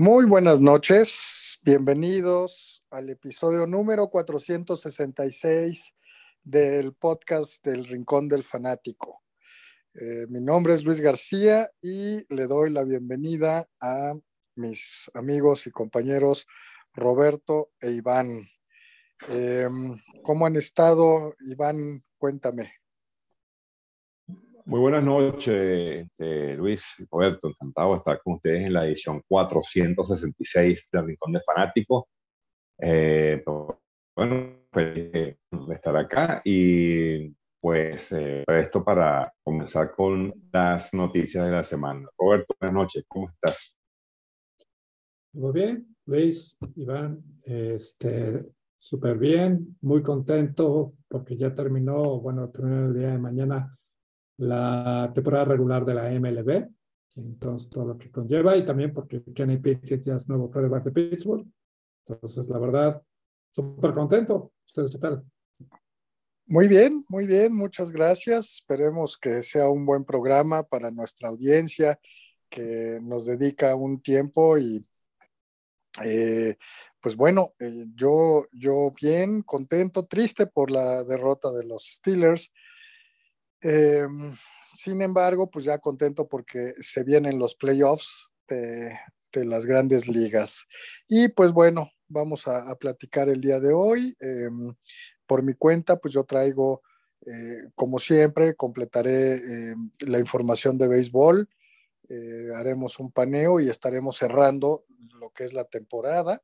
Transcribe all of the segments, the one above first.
Muy buenas noches, bienvenidos al episodio número 466 del podcast del Rincón del Fanático. Eh, mi nombre es Luis García y le doy la bienvenida a mis amigos y compañeros Roberto e Iván. Em, ¿Cómo han estado, Iván? Cuéntame. Muy buenas noches, este, Luis, Roberto, encantado de estar con ustedes en la edición 466 del Rincón de Fanáticos. Eh, bueno, feliz de estar acá y pues eh, esto para comenzar con las noticias de la semana. Roberto, buenas noches, ¿cómo estás? Muy bien, Luis, Iván, este, súper bien, muy contento porque ya terminó, bueno, terminó el día de mañana la temporada regular de la MLB, entonces todo lo que conlleva, y también porque Kenny Pickett ya es nuevo quarterback de Pittsburgh. Entonces, la verdad, súper contento. ¿Ustedes qué tal? Muy bien, muy bien, muchas gracias. Esperemos que sea un buen programa para nuestra audiencia que nos dedica un tiempo y eh, pues bueno, eh, yo, yo bien, contento, triste por la derrota de los Steelers. Em, sin embargo, pues ya contento porque se vienen los playoffs de, las grandes ligas. Y pues bueno, vamos a, platicar el día de hoy. Em, por mi cuenta, pues yo traigo, eh, como siempre, completaré em, la información de béisbol. Eh, haremos un paneo y estaremos cerrando lo que es la temporada.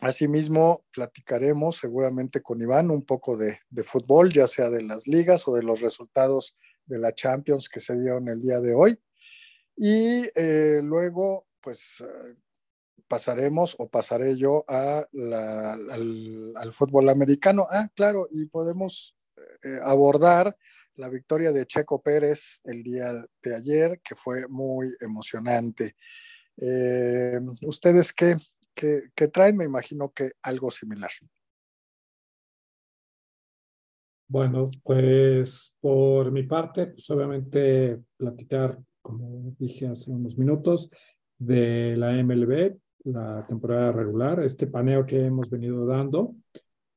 Asimismo, platicaremos seguramente con Iván un poco de, fútbol, ya sea de las ligas o de los resultados de la Champions que se dieron el día de hoy. Y eh, luego, pues eh, pasaremos o pasaré yo a al, fútbol americano. Ah, claro, y podemos eh, abordar la victoria de Checo Pérez el día de ayer, que fue muy emocionante. ¿Ustedes qué, que, traen, me imagino que algo similar. Bueno, pues por mi parte, pues obviamente platicar, como dije hace unos minutos, de la MLB, la temporada regular, este paneo que hemos venido dando.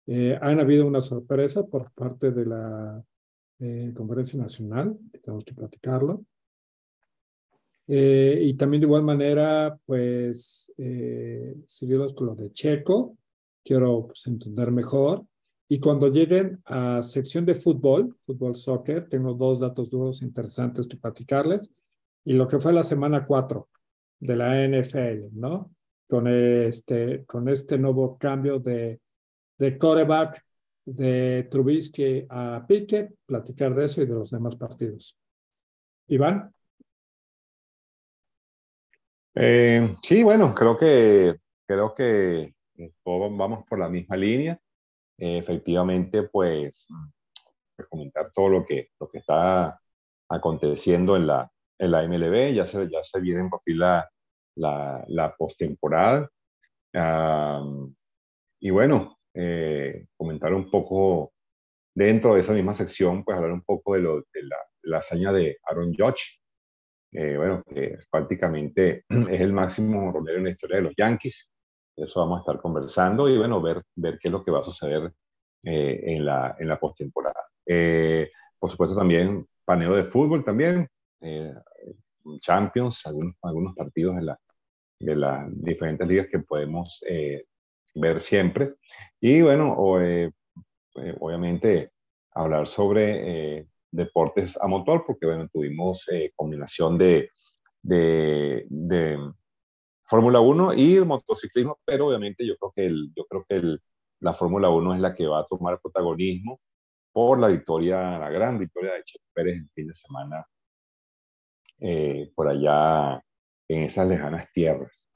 Eh, han habido una sorpresa por parte de la eh, Conferencia Nacional, tenemos que platicarlo. Eh, y también de igual manera, pues, eh, seguirlos con lo de Checo, quiero pues, entender mejor. Y cuando lleguen a sección de fútbol, fútbol soccer, tengo dos datos duros interesantes que platicarles. Y lo que fue la semana 4 de la NFL, ¿no? Con este, con este nuevo cambio de, de quarterback de Trubisky a Pickett, platicar de eso y de los demás partidos. Iván. Eh, sí, bueno, creo que, creo que todos vamos por la misma línea. Eh, efectivamente, pues, pues, comentar todo lo que, lo que está aconteciendo en la, en la MLB, ya se, ya se viene por fin la, la, la postemporada. y bueno, eh, comentar un poco dentro de esa misma sección, pues hablar un poco de, lo, de la, la hazaña de Aaron Judge, eh, bueno, que prácticamente es el máximo rolero en la historia de los Yankees. Eso vamos a estar conversando y bueno, ver, ver qué es lo que va a suceder eh, en la, en la postemporada. Eh, por supuesto también paneo de fútbol también, Champions, algunos, algunos partidos de, la, de las diferentes ligas que podemos ver siempre. Y bueno, obviamente hablar sobre deportes a motor, porque bueno, tuvimos eh, combinación de, de, de Fórmula 1 y el motociclismo, pero obviamente yo creo que, el, yo creo que el, la Fórmula 1 es la que va a tomar protagonismo por la victoria, la gran victoria de Checo Pérez el fin de semana eh, por allá en esas lejanas tierras.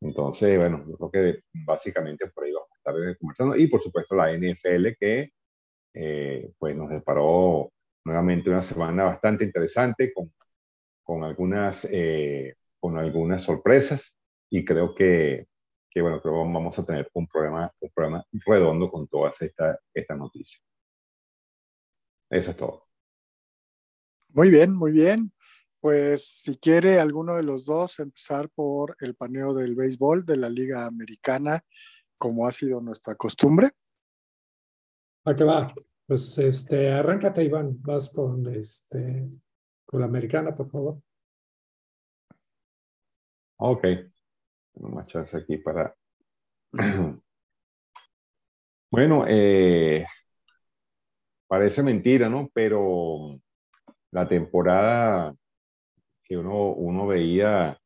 Entonces, bueno, yo creo que básicamente por ahí vamos a estar conversando. Y por supuesto la NFL que eh, pues nos deparó nuevamente una semana bastante interesante con, con, algunas, eh, con algunas sorpresas y creo que, que, bueno, creo que vamos a tener un programa, un programa redondo con todas estas esta noticias. Eso es todo. Muy bien, muy bien. pues si quiere alguno de los dos empezar por el paneo del béisbol de la Liga Americana, como ha sido nuestra costumbre. ¿A qué va? Pues este, arráncate, Iván, vas con este con la americana, por favor. Ok. Más chance aquí para. bueno, eh, parece mentira, ¿no? Pero la temporada que uno, uno veía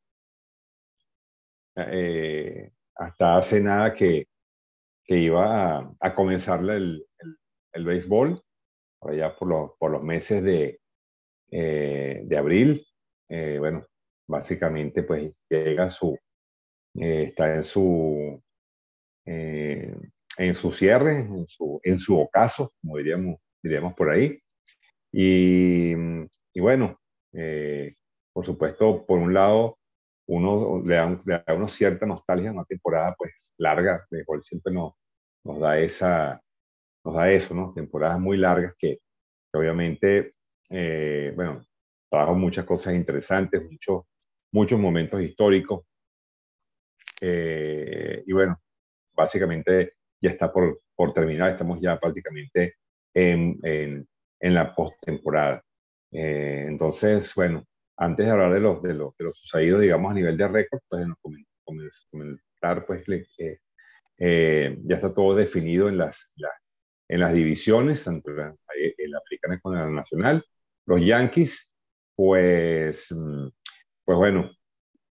eh, hasta hace nada que, que iba a, a comenzar el, béisbol, por allá por, por los meses de, eh, de abril. Eh, bueno, básicamente pues llega su, está en su, en su cierre, en su, en su ocaso, como diríamos, diríamos por ahí. Y, y bueno, por supuesto, por un lado, uno le da, le da uno cierta nostalgia a una temporada pues larga, mejor siempre nos, nos da esa, nos da eso, ¿no? Temporadas muy largas que, obviamente, eh, bueno, trajo muchas cosas interesantes, muchos, muchos momentos históricos. Eh, y bueno, básicamente ya está por, por terminar, estamos ya prácticamente en, en, en la postemporada. Eh, entonces, bueno, antes de hablar de los, de los, de sucedidos, digamos, a nivel de récord, pues nos comentar, pues, eh, ya está todo definido en las, en las divisiones, entre la, el americana con la nacional. Los Yankees, pues, mm, pues bueno,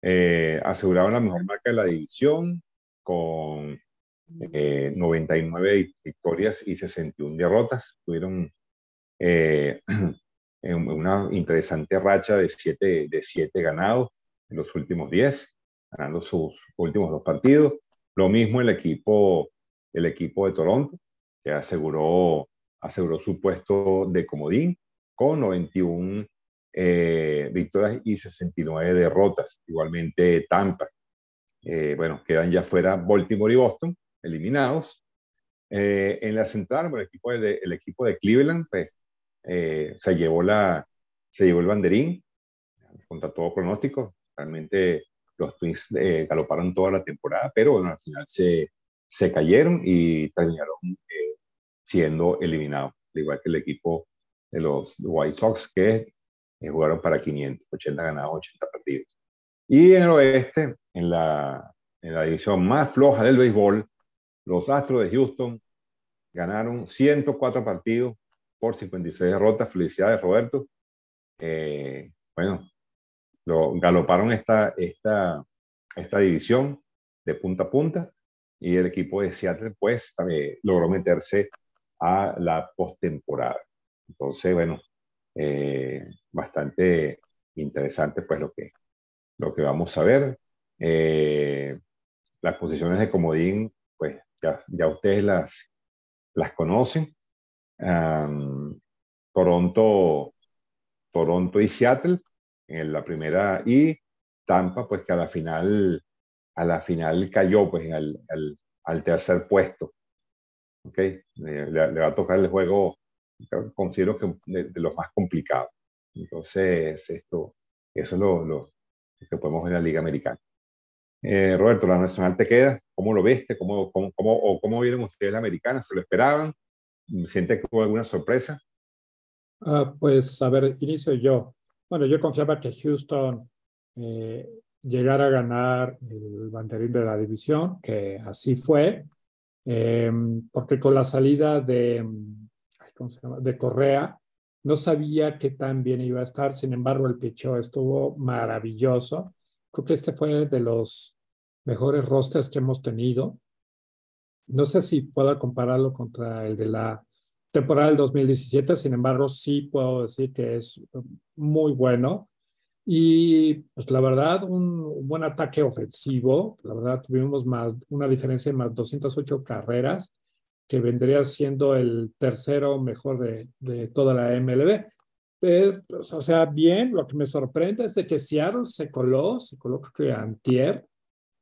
eh, aseguraban la mejor marca de la división con 99 eh, victorias y 61 derrotas. Tuvieron en una interesante racha de siete, de siete ganados en los últimos diez, ganando sus últimos dos partidos. Lo mismo el equipo, el equipo de Toronto, que aseguró, aseguró su puesto de comodín con 91 eh, victorias y 69 derrotas. Igualmente Tampa. Eh, bueno, quedan ya fuera Baltimore y Boston, eliminados. Eh, en la central, el equipo de, el equipo de Cleveland, pues, eh, se, llevó la, se llevó el banderín contra todo pronóstico. Realmente los Twins eh, galoparon toda la temporada, pero bueno, al final se, se cayeron y terminaron eh, siendo eliminados, al igual que el equipo de los White Sox, que jugaron para 580 ganados, 80 partidos. Y en el oeste, en la, en la división más floja del béisbol, los Astros de Houston ganaron 104 partidos, por 56 derrotas. Felicidades, Roberto. Eh, bueno, lo, galoparon esta, esta, esta división de punta a punta y el equipo de Seattle pues también logró meterse a la postemporada. Entonces, bueno, eh, bastante interesante pues lo que, lo que vamos a ver. Eh, las posiciones de comodín, pues ya, ya ustedes las, las conocen. Toronto, Toronto y Seattle en la primera y Tampa, pues que a la final, a la final cayó pues al tercer puesto. ¿Ok? Le, va a tocar el juego, considero que de, los más complicados. Entonces, esto, eso es lo, lo, que podemos ver en la Liga Americana. Eh, Roberto, la nacional te queda, ¿cómo lo viste? ¿Cómo, cómo, cómo, o cómo vieron ustedes la americana? ¿Se lo esperaban? ¿Siente que hubo alguna sorpresa? Ah, pues, a ver, inicio yo. Bueno, yo confiaba que Houston eh, llegara a ganar el banderín de la división, que así fue, em, porque con la salida de, ¿cómo se llama? de Correa, no sabía qué tan bien iba a estar, sin embargo, el picheo estuvo maravilloso. Creo que este fue de los mejores rosters que hemos tenido. No sé si puedo compararlo contra el de la temporada del 2017, sin embargo, sí puedo decir que es muy bueno. Y pues la verdad, un, buen ataque ofensivo. La verdad, tuvimos más, una diferencia de más 208 carreras, que vendría siendo el tercero mejor de, de toda la MLB. Pues, o sea, bien, lo que me sorprende es de que Seattle se coló, se coló creo que antier,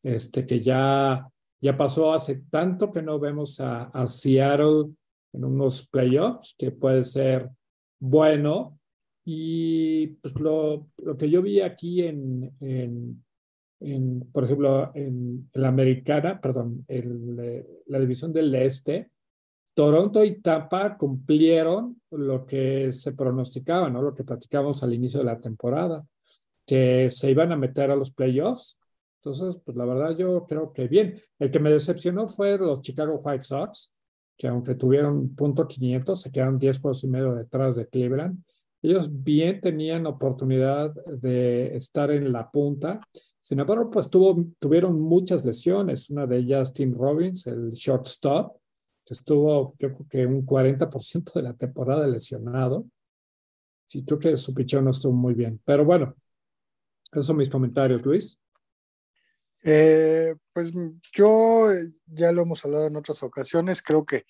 este, que ya ya pasó hace tanto que no vemos a, a Seattle en unos playoffs, que puede ser bueno. Y pues lo, lo que yo vi aquí en, en, en por ejemplo, en, la americana, perdón, en la división del este, Toronto y Tampa cumplieron lo que se pronosticaba, ¿no? Lo que platicábamos al inicio de la temporada, que se iban a meter a los playoffs. Entonces, pues la verdad yo creo que bien. El que me decepcionó fue los Chicago White Sox, que aunque tuvieron punto 500, se quedaron 10 juegos y medio detrás de Cleveland. Ellos bien tenían oportunidad de estar en la punta. Sin embargo, pues tuvo, tuvieron muchas lesiones. Una de ellas, Tim Robbins, el shortstop, que estuvo, yo creo que un 40% de la temporada lesionado. Sí, creo que su pichón no estuvo muy bien. Pero bueno, esos son mis comentarios, Luis. Eh, pues yo eh, ya lo hemos hablado en otras ocasiones, creo que,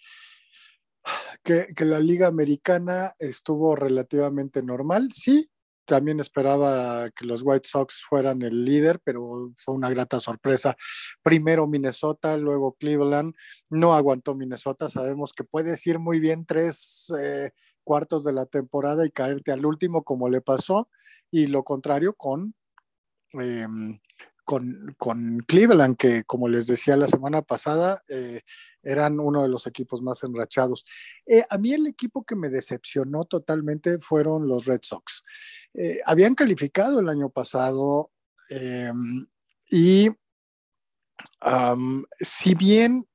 que, la liga americana estuvo relativamente normal, sí, también esperaba que los White Sox fueran el líder, pero fue una grata sorpresa. Primero Minnesota, luego Cleveland. No aguantó Minnesota. Sabemos que puedes ir muy bien tres eh, cuartos de la temporada y caerte al último como le pasó. Y lo contrario con em, con, Cleveland, que como les decía la semana pasada, eh, eran uno de los equipos más enrachados. Eh, a mí el equipo que me decepcionó totalmente fueron los Red Sox. Eh, habían calificado el año pasado y si bien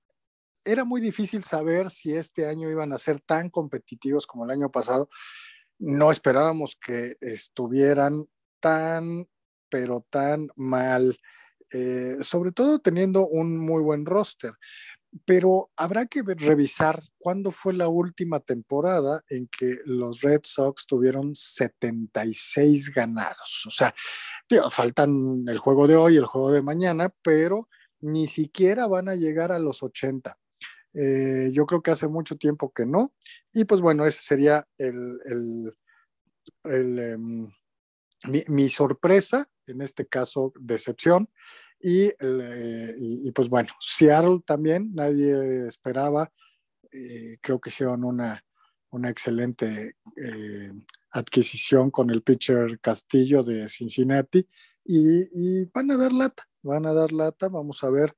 era muy difícil saber si este año iban a ser tan competitivos como el año pasado, no esperábamos que estuvieran tan pero tan mal, eh, sobre todo teniendo un muy buen roster. Pero habrá que revisar cuándo fue la última temporada en que los Red Sox tuvieron 76 ganados. O sea, faltan el juego de hoy, el juego de mañana, pero ni siquiera van a llegar a los 80. Eh, yo creo que hace mucho tiempo que no. Y pues bueno, ese sería el, em, mi, sorpresa en este caso decepción. Eh, y, pues bueno, Seattle también, nadie esperaba, eh, creo que hicieron una, una excelente eh, adquisición con el pitcher Castillo de Cincinnati y, van a dar lata, van a dar lata, vamos a ver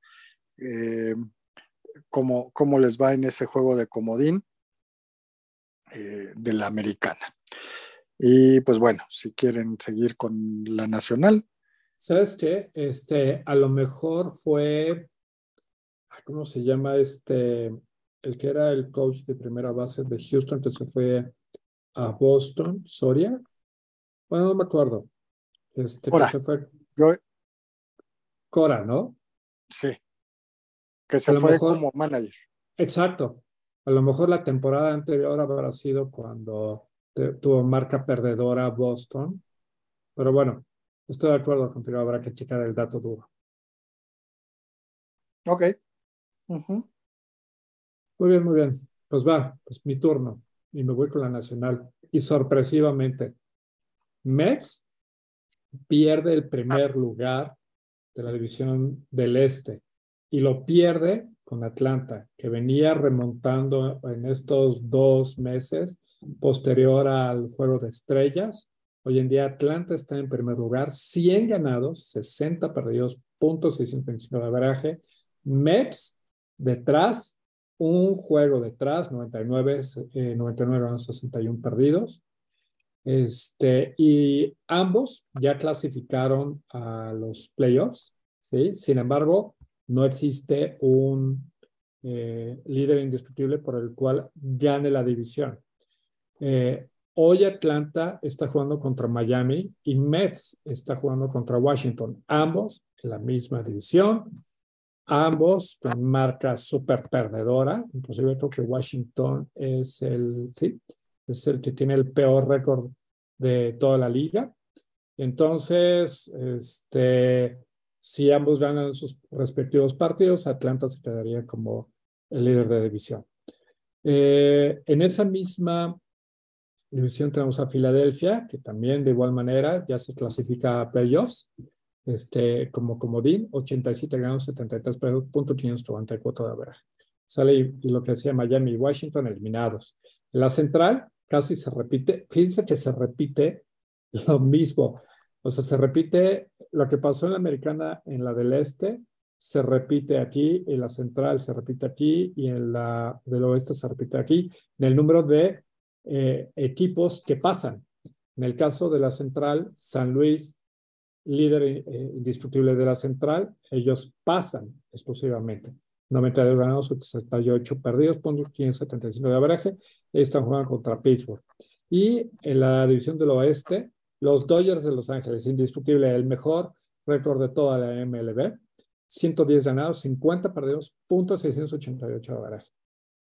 cómo, cómo les va en ese juego de comodín de la americana. Y pues bueno, si quieren seguir con la nacional. ¿Sabes qué? Este, a lo mejor fue, ¿cómo se llama este? El que era el coach de primera base de Houston que se fue a Boston, Soria. Bueno, no me acuerdo. Este, Cora. se fue. Yo... Cora, ¿no? Sí. Que se fue como manager. Exacto. A lo mejor la temporada anterior habrá sido cuando tuvo marca perdedora Boston. Pero bueno, estoy de acuerdo contigo, habrá que checar el dato duro. Ok. Muy bien, muy bien. Pues va, pues mi turno. Y me voy con la nacional. Y sorpresivamente, Mets pierde el primer lugar de la división del Este y lo pierde con Atlanta, que venía remontando en estos dos meses posterior al juego de estrellas. Hoy en día Atlanta está en primer lugar, 100 ganados, 60 perdidos, puntos 625 de averaje. Mets detrás, un juego detrás, 99, eh, 99 61 perdidos. Este, y ambos ya clasificaron a los playoffs, ¿sí? Sin embargo, no existe un eh, líder indiscutible por el cual gane la división. Eh, hoy Atlanta está jugando contra Miami y Mets está jugando contra Washington, ambos en la misma división, ambos con marca súper perdedora, inclusive creo que Washington es el, sí, es el que tiene el peor récord de toda la liga. Entonces, este, si ambos ganan sus respectivos partidos, Atlanta se quedaría como el líder de división. Eh, en esa misma división tenemos a Filadelfia, que también de igual manera ya se clasifica a playoffs, este, como comodín, 87 ganados, 73 puntos, 594 de average. Sale y, lo que decía Miami y Washington eliminados. La central casi se repite. Fíjense que se repite lo mismo. O sea, se repite lo que pasó en la americana, en la del este, se repite aquí, en la central se repite aquí y en la del oeste se repite aquí, en el número de eh, equipos que pasan. En el caso de la central, San Luis, líder eh, indiscutible de la central, ellos pasan exclusivamente. 92 ganados, 68 perdidos, punto 575 de average. Están jugando contra Pittsburgh. Y en la división del oeste, los Dodgers de Los Ángeles, indiscutible, el mejor récord de toda la MLB. 110 ganados, 50 perdidos, punto 688 de average.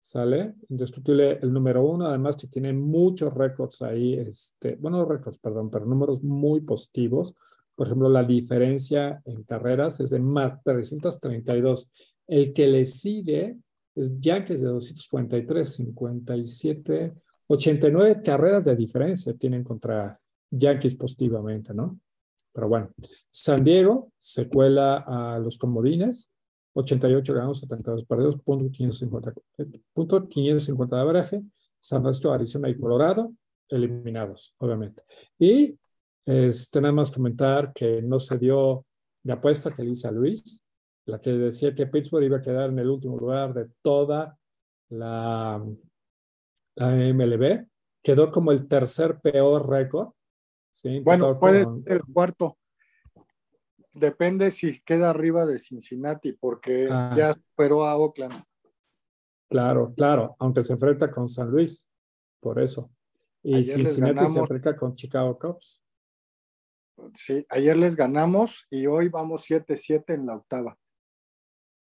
¿Sale? Indiscutible el número uno, además que tiene muchos récords ahí, este, bueno, récords, perdón, pero números muy positivos. Por ejemplo, la diferencia en carreras es de más 332. El que le sigue es Yankees de 243, 57, 89 carreras de diferencia tienen contra Yankees positivamente, ¿no? Pero bueno, San Diego se cuela a los comodines, 88 ganados, 72 perdidos, punto 550, punto 550 de average. San Francisco, Arizona y Colorado, eliminados, obviamente. Y este, nada más comentar que no se dio la apuesta que le hice a Luis, la que decía que Pittsburgh iba a quedar en el último lugar de toda la, la MLB. Quedó como el tercer peor récord. bueno, puede ser el cuarto. Depende si queda arriba de Cincinnati, porque ah. ya superó a Oakland. Claro, claro, aunque se enfrenta con San Luis, por eso. Y Cincinnati se enfrenta con Chicago Cubs. Sí, ayer les ganamos y hoy vamos 7-7 en la octava.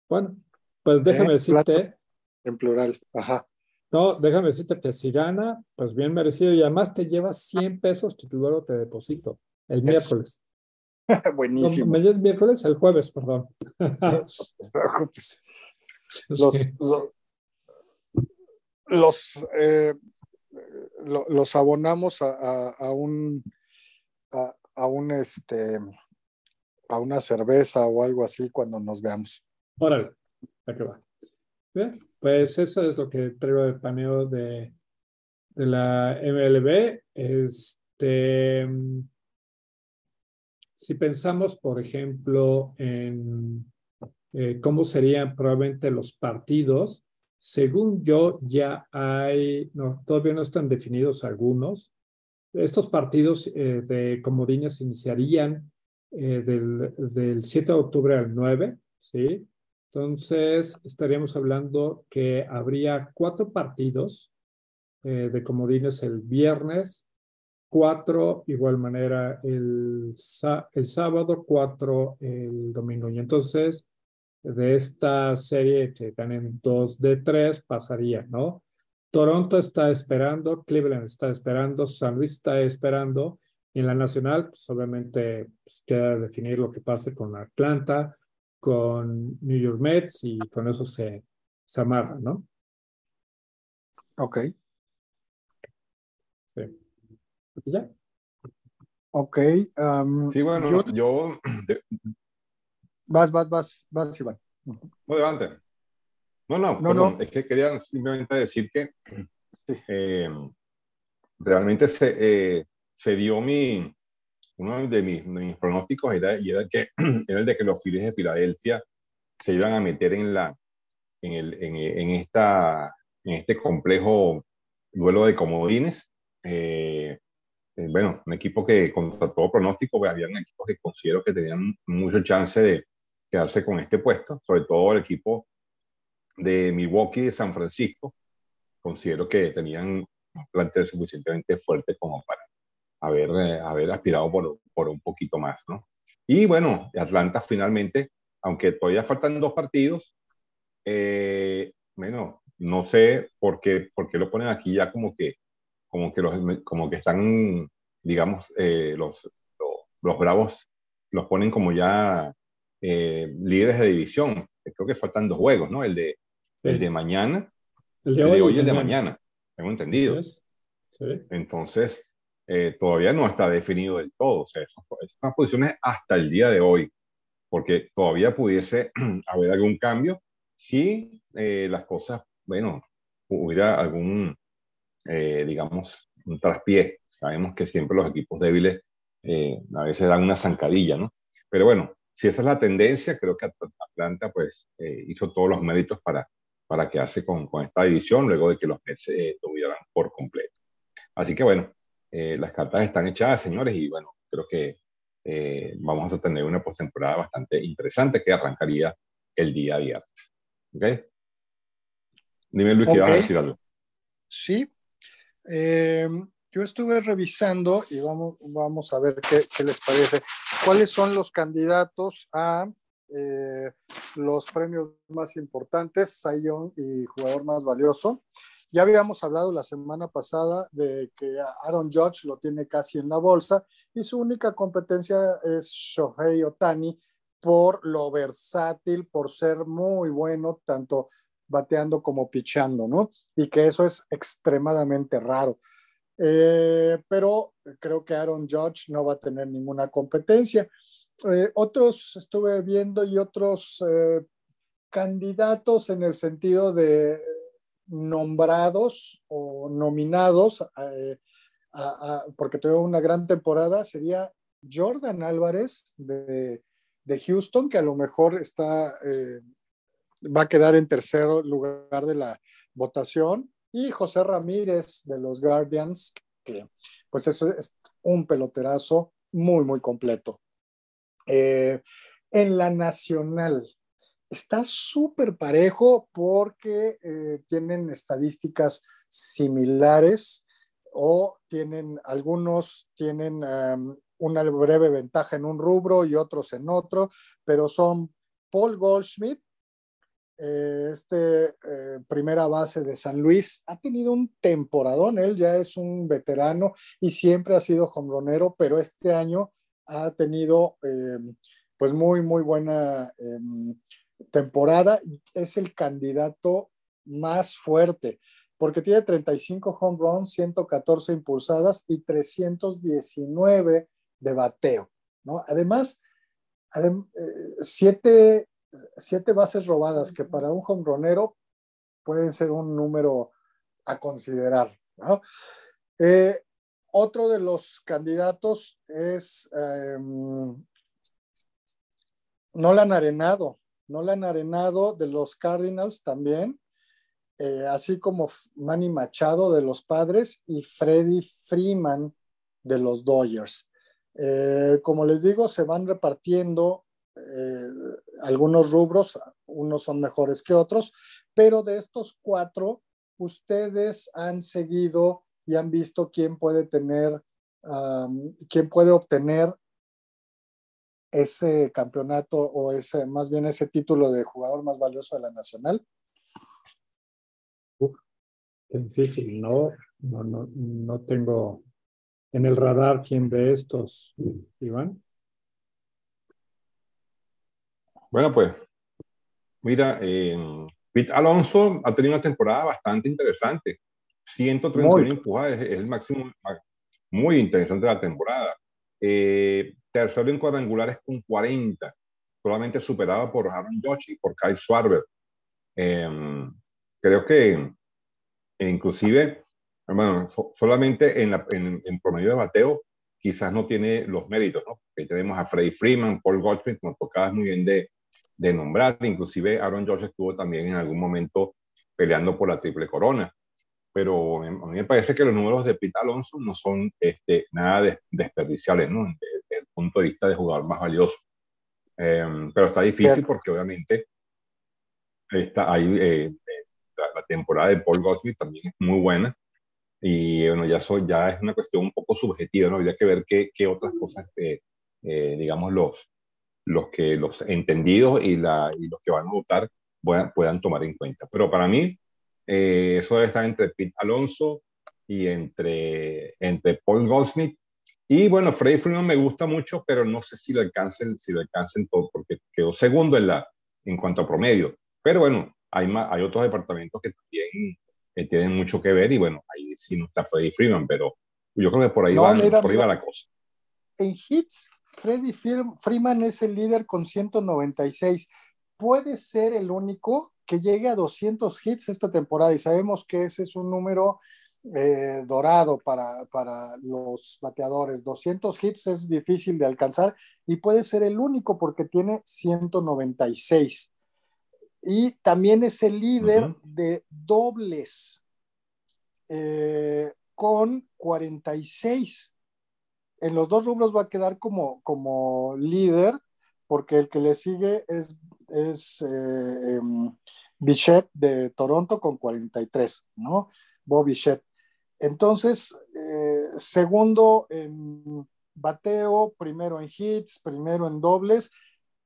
Bueno, pues déjame decirte. En plural, ajá. No, déjame decirte que si gana, pues bien merecido y además te llevas 100 pesos que luego te deposito el miércoles. Buenísimo. No, es miércoles, el jueves, perdón. los, los, eh, los, abonamos a, a, un a, a, un este a una cerveza o algo así cuando nos veamos. Órale, ¿a qué va? Bien, pues eso es lo que traigo de paneo de, de la MLB. Este si pensamos, por ejemplo, en eh, cómo serían probablemente los partidos, según yo ya hay, no, todavía no están definidos algunos. Estos partidos eh, de comodines iniciarían eh, del, del 7 de octubre al 9, ¿sí? Entonces, estaríamos hablando que habría cuatro partidos de comodines el viernes, cuatro, igual manera el, el sábado, cuatro el domingo. Y entonces, de esta serie que ganen dos de tres, pasaría, ¿no? Toronto está esperando, Cleveland está esperando, San Luis está esperando. Y en la nacional, pues obviamente pues, queda definir lo que pase con Atlanta, con New York Mets y con eso se, se amarra, ¿no? Ok. Sí. ¿Ya? Ok. sí, bueno, yo... Vas, vas, vas, vas, Iván. No, adelante. No, no, no, no, es que quería simplemente decir que eh, realmente se, eh, se dio mi, uno de mis, mis pronósticos era, y era, que, era el de que los Phillies de Filadelfia se iban a meter en, la, en, el, en, en, esta, en este complejo duelo de comodines. Eh, eh, bueno, un equipo que contra todo pronóstico, pues, había equipos que considero que tenían mucho chance de quedarse con este puesto, sobre todo el equipo de Milwaukee de San Francisco, considero que tenían un plantel suficientemente fuerte como para haber, eh, haber aspirado por, por, un poquito más, ¿no? Y bueno, Atlanta finalmente, aunque todavía faltan dos partidos, eh, bueno, no sé por qué, por qué lo ponen aquí ya como que como que, los, como que están, digamos, eh, los, los, Bravos los ponen como ya eh, líderes de división. Creo que faltan dos juegos, ¿no? El de, el de mañana, el de, hoy, y el de mañana, tengo entendido. Entonces, eh, todavía no está definido del todo. O sea, esas, esas posiciones hasta el día de hoy, porque todavía pudiese haber algún cambio si las cosas, bueno, hubiera algún, eh, digamos, un traspié. Sabemos que siempre los equipos débiles eh, a veces dan una zancadilla, ¿no? Pero bueno, si esa es la tendencia, creo que Atlanta pues eh, hizo todos los méritos para, para quedarse con, con esta división luego de que los Mets eh, tuvieran por completo. Así que bueno, eh, las cartas están echadas, señores, y bueno, creo que vamos a tener una postemporada bastante interesante que arrancaría el día viernes. ¿Ok? Dime, Luis, que ibas a decir algo. Sí. Yo estuve revisando y vamos, vamos a ver qué, qué les parece. ¿Cuáles son los candidatos a eh, los premios más importantes, Cy y jugador más valioso. Ya habíamos hablado la semana pasada de que Aaron Judge lo tiene casi en la bolsa y su única competencia es Shohei Otani por lo versátil, por ser muy bueno, tanto bateando como pichando, ¿no? Y que eso es extremadamente raro. Eh, pero creo que Aaron Judge no va a tener ninguna competencia. Eh, otros estuve viendo y otros eh, candidatos en el sentido de nombrados o nominados, porque tuvo una gran temporada, sería Jordan Álvarez de, Houston, que a lo mejor está, va a quedar en tercer lugar de la votación, y José Ramírez de los Guardians, que pues eso es un peloterazo muy, muy completo. Eh, en la nacional está súper parejo porque eh, tienen estadísticas similares o tienen algunos tienen una breve ventaja en un rubro y otros en otro, pero son Paul Goldschmidt, eh, este primera base de San Luis, ha tenido un temporadón, él ya es un veterano y siempre ha sido hombronero, pero este año ha tenido eh, pues muy, muy buena em, temporada. Es el candidato más fuerte porque tiene 35 home runs, 114 impulsadas y 319 de bateo. ¿no? Además, eh, siete, bases robadas, que para un hombronero pueden ser un número a considerar. ¿no? Eh, otro de los candidatos es em, Nolan Arenado. Nolan Arenado de los Cardinals también, eh, así como Manny Machado de los Padres y Freddy Freeman de los Dodgers. Eh, como les digo, se van repartiendo eh, algunos rubros, unos son mejores que otros, pero de estos cuatro, ustedes han seguido y han visto quién puede tener, quién puede obtener ese campeonato o ese, más bien ese título de jugador más valioso de la nacional? difícil, no, no, no, no tengo en el radar quién de estos, Iván. Bueno, pues, mira, eh, Pete Alonso ha tenido una temporada bastante interesante. 131 empujadas es, el máximo muy interesante la temporada. Eh, tercero en cuadrangulares con 40, solamente superado por Aaron Judge y por Kyle Schwarber. Em, creo que inclusive, bueno, solamente en, en, promedio de bateo quizás no tiene los méritos, ¿no? Porque tenemos a Freddie Freeman, Paul Goldschmidt, como tocabas muy bien de, de nombrar, inclusive Aaron Judge estuvo también en algún momento peleando por la triple corona pero a mí me parece que los números de Pete Alonso no son este, nada desperdiciables, ¿no? Desde, el punto de vista de jugador más valioso. Em, pero está difícil porque obviamente está ahí, eh, la, temporada de Paul Gottlieb también es muy buena y bueno, ya, eso ya es una cuestión un poco subjetiva, ¿no? Habría que ver qué, qué otras cosas, eh, eh, digamos, los, los, que, los entendidos y, la, y los que van a votar puedan, puedan tomar en cuenta. Pero para mí, eh, eso debe estar entre Pete Alonso y entre, entre Paul Goldsmith. Y bueno, Freddy Freeman me gusta mucho, pero no sé si lo alcancen, si lo alcancen todo, porque quedó segundo en, la, en cuanto a promedio. Pero bueno, hay, más, hay otros departamentos que también eh, tienen mucho que ver y bueno, ahí sí no está Freddy Freeman, pero yo creo que por ahí, va, por ahí va la cosa. En hits, Freddy Freeman es el líder con 196. Puede ser el único que llegue a 200 hits esta temporada y sabemos que ese es un número eh, dorado para, para los bateadores. 200 hits es difícil de alcanzar y puede ser el único porque tiene 196. Y también es el líder de dobles eh, con 46. En los dos rubros va a quedar como, como líder porque el que le sigue es, eh, em, Bichette de Toronto con 43, ¿no? Bob Bichette. Entonces, eh, segundo en bateo, primero en hits, primero en dobles.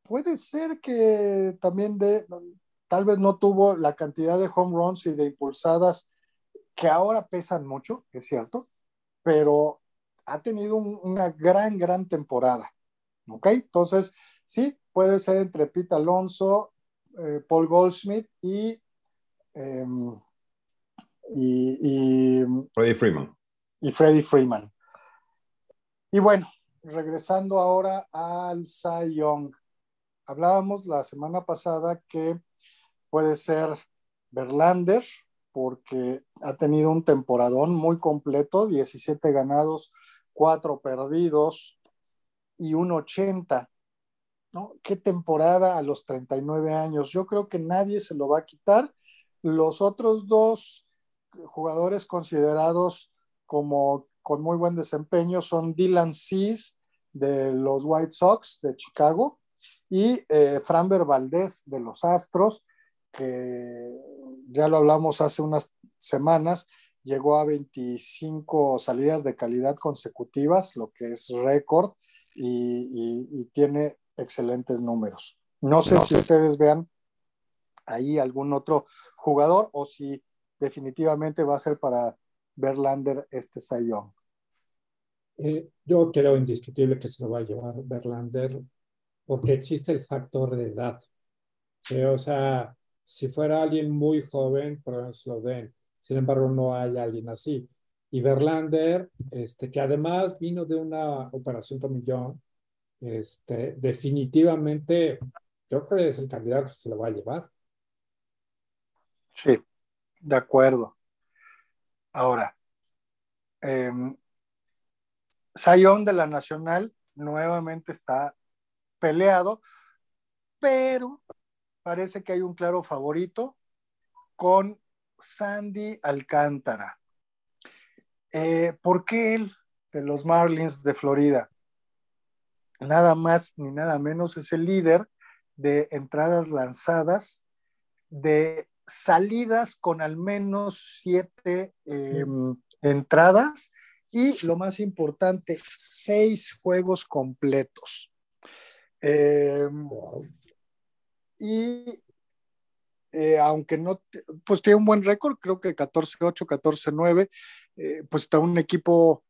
Puede ser que también de, tal vez no tuvo la cantidad de home runs y de impulsadas que ahora pesan mucho, es cierto, pero ha tenido una gran, gran temporada. ¿Ok? Entonces, sí, puede ser entre Pete Alonso, eh, Paul Goldsmith y em, y, Freddie Freeman. Y Freddie Freeman. Y bueno, regresando ahora al Cy Young. Hablábamos la semana pasada que puede ser Verlander, porque ha tenido un temporadón muy completo, 17 ganados, 4 perdidos y un 80. ¿no? Qué temporada a los 39 años. Yo creo que nadie se lo va a quitar. Los otros dos jugadores considerados como con muy buen desempeño son Dylan Cease de los White Sox de Chicago y eh, Framber Valdez de los Astros, que ya lo hablamos hace unas semanas, llegó a 25 salidas de calidad consecutivas, lo que es récord, y, tiene excelentes números. No sé si ustedes vean ahí algún otro jugador o si definitivamente va a ser para Verlander este Sayón. Eh, yo creo indiscutible que se lo va a llevar Verlander porque existe el factor de edad. o sea, si fuera alguien muy joven, probablemente se lo den. Sin embargo, no hay alguien así. Y Verlander, este, que además vino de una operación millón, este, definitivamente yo creo que es el candidato que se lo va a llevar. Sí, de acuerdo. Ahora, eh, Sayón de la Nacional nuevamente está peleado, pero parece que hay un claro favorito con Sandy Alcántara. Eh, ¿Por qué él de los Marlins de Florida? Nada más ni nada menos es el líder de entradas lanzadas, de salidas con al menos siete em, entradas y lo más importante, seis juegos completos. Em, y eh, aunque no, pues tiene un buen récord, creo que 14-8, 14-9, eh, pues está un equipo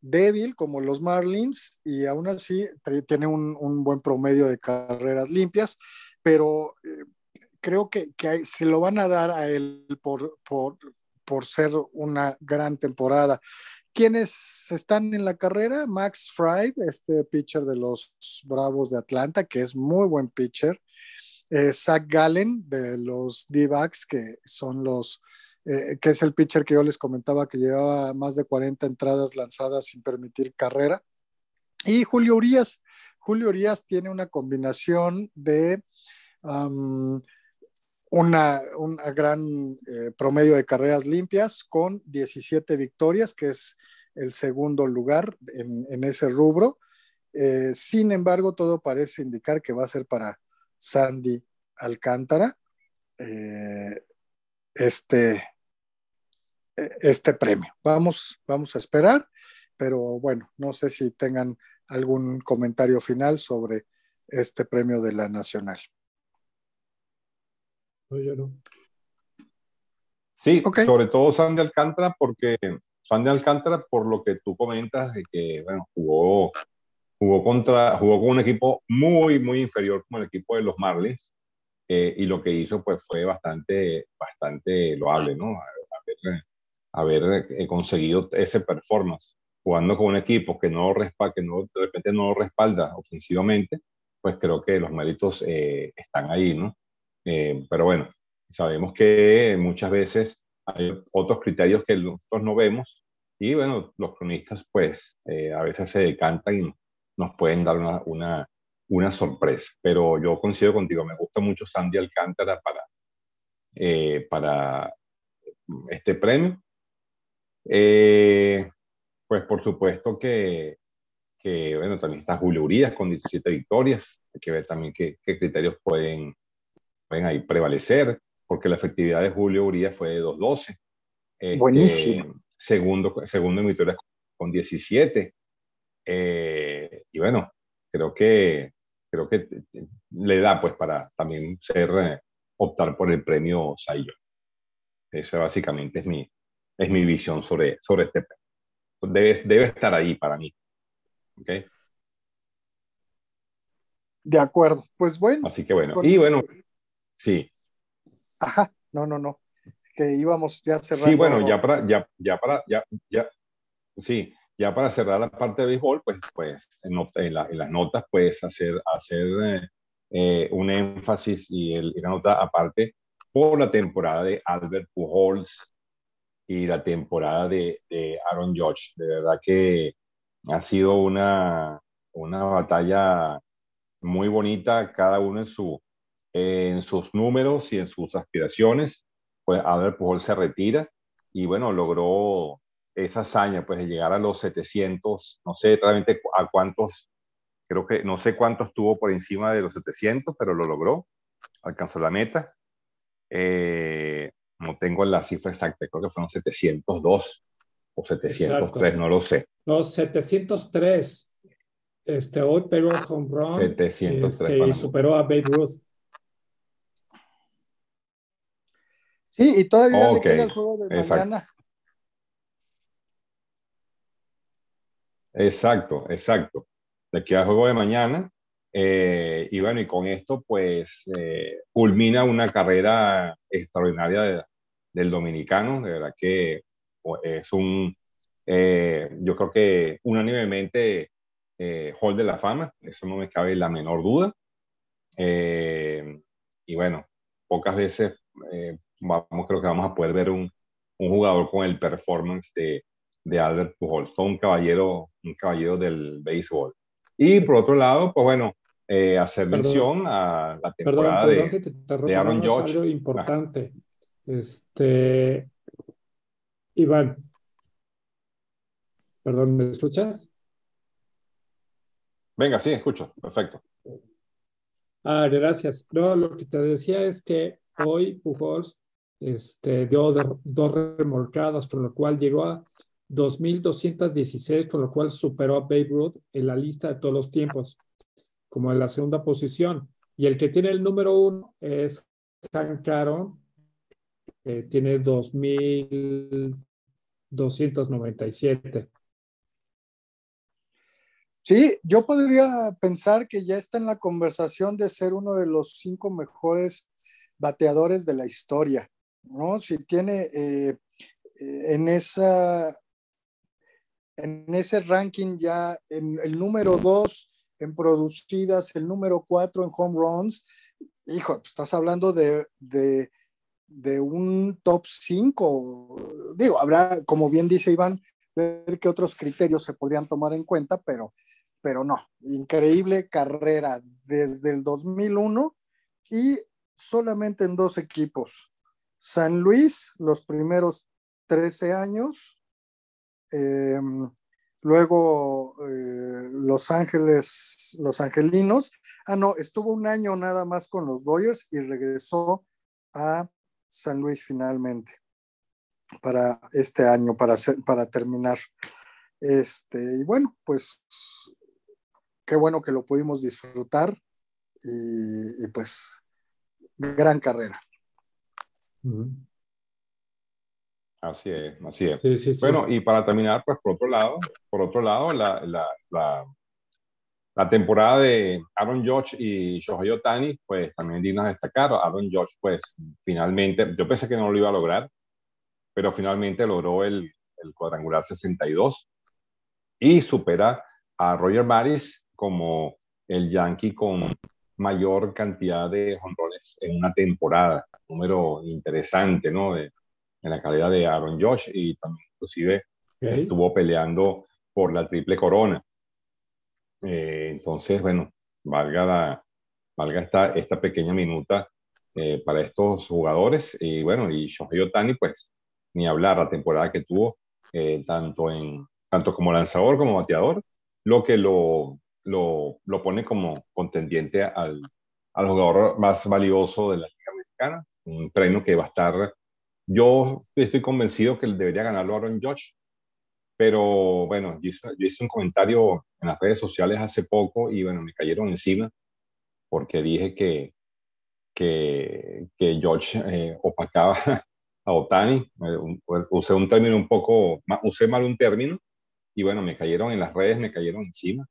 débil como los Marlins y aún así tiene un, buen promedio de carreras limpias, pero eh, creo que, se lo van a dar a él por, por, ser una gran temporada. ¿Quiénes están en la carrera? Max Fried, este pitcher de los Bravos de Atlanta, que es muy buen pitcher. Eh, Zach Gallen de los D-Backs, que son los, eh, que es el pitcher que yo les comentaba que llevaba más de 40 entradas lanzadas sin permitir carrera. Y Julio Urias. Julio Urias tiene una combinación de una, un gran eh, promedio de carreras limpias con 17 victorias, que es el segundo lugar en, ese rubro. Eh, sin embargo, todo parece indicar que va a ser para Sandy Alcántara eh, este, este premio. Vamos, vamos a esperar, pero bueno, no sé si tengan algún comentario final sobre este premio de la Nacional. Sí, sobre todo Sandy Alcántara, porque Sandy Alcántara, por lo que tú comentas, de que bueno, jugó, jugó, contra, jugó con un equipo muy, muy inferior como el equipo de los Marlins, eh, y lo que hizo pues fue bastante, bastante loable, ¿no? Haber, haber eh, conseguido ese performance jugando con un equipo que no, respa, que no de repente no lo respalda ofensivamente, pues creo que los méritos eh, están ahí, ¿no? Eh, pero bueno, sabemos que muchas veces hay otros criterios que nosotros no vemos y bueno, los cronistas pues eh, a veces se decantan y nos pueden dar una, una, una, sorpresa, pero yo coincido contigo, me gusta mucho Sandy Alcántara para, eh, para este premio. Eh, pues por supuesto que, que, bueno, también está Julio Urias con 17 victorias, hay que ver también qué, qué criterios pueden, pueden ahí prevalecer, porque la efectividad de Julio Urias fue de 2.12. Este, Buenísimo segundo, segundo en victorias con 17. Eh, y bueno, creo que, creo que le da pues para también ser, eh, optar por el premio Sayo. Esa básicamente es mi, es mi visión sobre, sobre este premio. Debe, debe estar ahí para mí. ¿Okay? De acuerdo, pues bueno. Así que bueno, y bueno, sí. Ajá, no, no, no que íbamos ya cerrando. Sí, bueno, ya para, ya, ya para, ya, ya, sí, ya para cerrar la parte de béisbol, pues, pues en, en, las notas puedes hacer, hacer eh, eh, un énfasis y, la nota aparte por la temporada de Albert Pujols y la temporada de, Aaron Judge. De verdad que ha sido una, una batalla muy bonita, cada uno en, su, en sus números y en sus aspiraciones pues Albert Pujol se retira y bueno, logró esa hazaña, pues de llegar a los 700, no sé realmente a cuántos, creo que no sé cuántos tuvo por encima de los 700, pero lo logró, alcanzó la meta. Eh, no tengo la cifra exacta, creo que fueron 702 o 703, no lo sé. Los 703. Este, hoy pegó home run 703 este, y superó a Babe Ruth. Sí, y todavía le queda el juego de mañana. Exacto, exacto. Le queda el juego de mañana. Eh, y bueno, y con esto, pues, eh, culmina una carrera extraordinaria del dominicano. De verdad que pues, es un, eh, yo creo que unánimemente Hall de la Fama, eso no me cabe la menor duda. y bueno, pocas veces vamos, creo que vamos a poder ver un jugador con el performance de, de Albert Pujols, un caballero, un caballero del béisbol. Y por otro lado, pues bueno, eh, hacer mención a la temporada de, que te, de, Aaron Judge. Algo importante. Este, Iván, perdón, ¿me escuchas? Venga, sí, escucho, perfecto. Ah, gracias. No, lo que te decía es que hoy Pujols este, dio dos remolcadas, con lo cual llegó a 2.216, con lo cual superó a Babe Ruth en la lista de todos los tiempos, como en la segunda posición. Y el que tiene el número uno es Hank que tiene 2.297. Sí, yo podría pensar que ya está en la conversación de ser uno de los cinco mejores bateadores de la historia. ¿no? Si tiene eh, eh, en esa en ese ranking ya en el número 2 en producidas, el número 4 en home runs, hijo, pues, estás hablando de, de, un top 5. Digo, habrá, como bien dice Iván, ver qué otros criterios se podrían tomar en cuenta, pero, pero no, increíble carrera desde el 2001 y solamente en dos equipos, San Luis, los primeros 13 años. Em, luego eh, Los Ángeles, Los Angelinos. Ah, no, estuvo un año nada más con los Dodgers y regresó a San Luis finalmente para este año, para, para terminar. Este, y bueno, pues qué bueno que lo pudimos disfrutar y pues gran carrera. Así es, así es. Bueno, y para terminar, pues por otro lado, por otro lado, la, la, la, temporada de Aaron George y Shohei Otani, pues también digna de destacar. Aaron George, pues finalmente, yo pensé que no lo iba a lograr, pero finalmente logró el, el cuadrangular 62 y supera a Roger Maris como el Yankee con mayor cantidad de jonrones en una temporada número interesante, ¿no? De, en la calidad de Aaron Josh y también inclusive estuvo peleando por la triple corona. Eh, entonces, bueno, valga, la, valga esta, esta pequeña minuta eh, para estos jugadores. Y bueno, y Shohei Otani, pues ni hablar la temporada que tuvo, eh, tanto, en, tanto como lanzador como bateador, lo que lo, lo, lo pone como contendiente al, al jugador más valioso de la Liga Americana, un premio que va a estar, yo estoy convencido que debería ganarlo Aaron Josh, pero bueno, yo hice, un comentario en las redes sociales hace poco y bueno, me cayeron encima porque dije que, que, que George eh, opacaba a Otani. Eh, usé un término un poco, usé mal un término y bueno, me cayeron en las redes, me cayeron encima.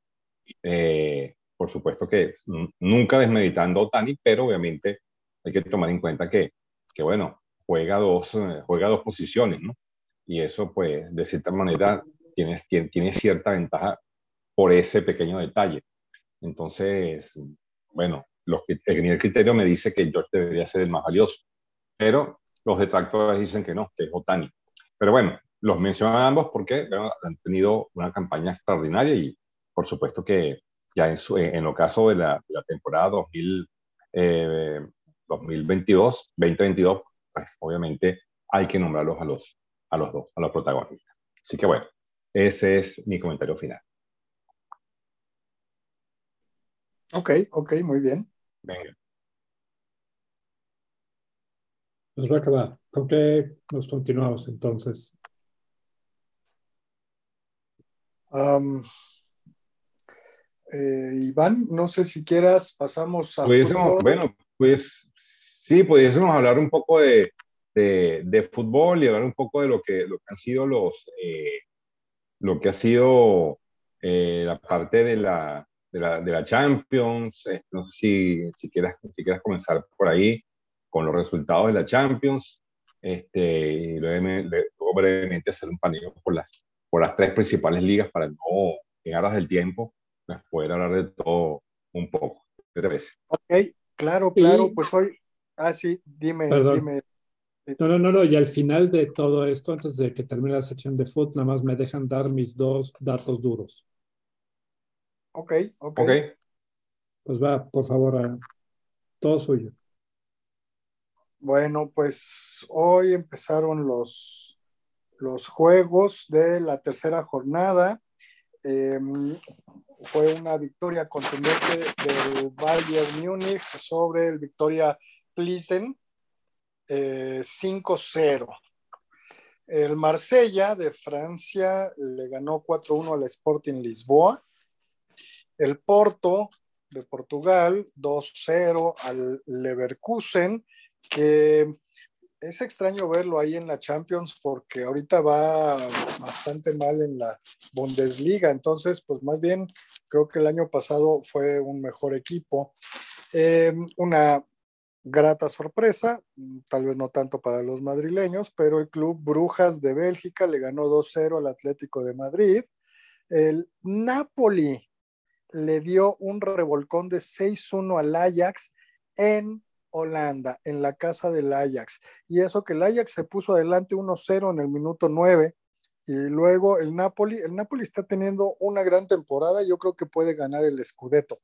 Eh, por supuesto que nunca desmeditando a Otani, pero obviamente hay que tomar en cuenta que, que bueno, juega dos, juega dos posiciones, ¿no? y eso pues de cierta manera tiene, tiene, cierta ventaja por ese pequeño detalle. Entonces, bueno, los, el criterio me dice que George debería ser el más valioso, pero los detractores dicen que no, que es Otani. Pero bueno, los mencionan ambos porque han tenido una campaña extraordinaria y por supuesto que ya en, su, en lo caso de la, la temporada 2000, 2022, 2022, pues obviamente hay que nombrarlos a los, a los dos, a los protagonistas. Así que bueno, ese es mi comentario final. Ok, ok, muy bien. Venga. Nos va a acabar. ¿Con qué nos continuamos entonces? Eh, Iván, no sé si quieras, pasamos a... bueno, pues sí, pudiésemos hablar un poco de, de, fútbol y hablar un poco de lo que, lo que han sido los, eh, lo que ha sido eh, la parte de la, de la, de la Champions. Eh, no sé si, si, quieras, si quieras comenzar por ahí con los resultados de la Champions. Este, y luego, brevemente hacer un paneo por las, por las tres principales ligas para no, en aras del tiempo, pues, poder hablar de todo un poco. ¿Qué te parece? Ok, claro, claro. Pues hoy, ah, sí, dime, dime. No, no, no, no, y al final de todo esto, antes de que termine la sección de foot, nada más me dejan dar mis dos datos duros. Ok, ok. okay. Pues va, por favor, todo suyo. Bueno, pues hoy empezaron los, los juegos de la tercera jornada. Em, fue una victoria contundente del Bayern Múnich sobre el Victoria Plissen 5-0. Eh, el Marsella de Francia le ganó 4-1 al Sporting Lisboa. El Porto de Portugal 2-0 al Leverkusen, que es extraño verlo ahí en la Champions porque ahorita va bastante mal en la Bundesliga. Entonces, pues más bien creo que el año pasado fue un mejor equipo. Eh, una grata sorpresa, mm, tal vez no tanto para los madrileños, pero el club Brujas de Bélgica le ganó 2-0 al Atlético de Madrid. El Napoli le dio un revolcón de 6-1 al Ajax en Holanda, en la casa del Ajax. Y eso que el Ajax se puso adelante 1-0 en el minuto 9. Y luego el Napoli, el Napoli está teniendo una gran temporada, yo creo que puede ganar el Scudetto.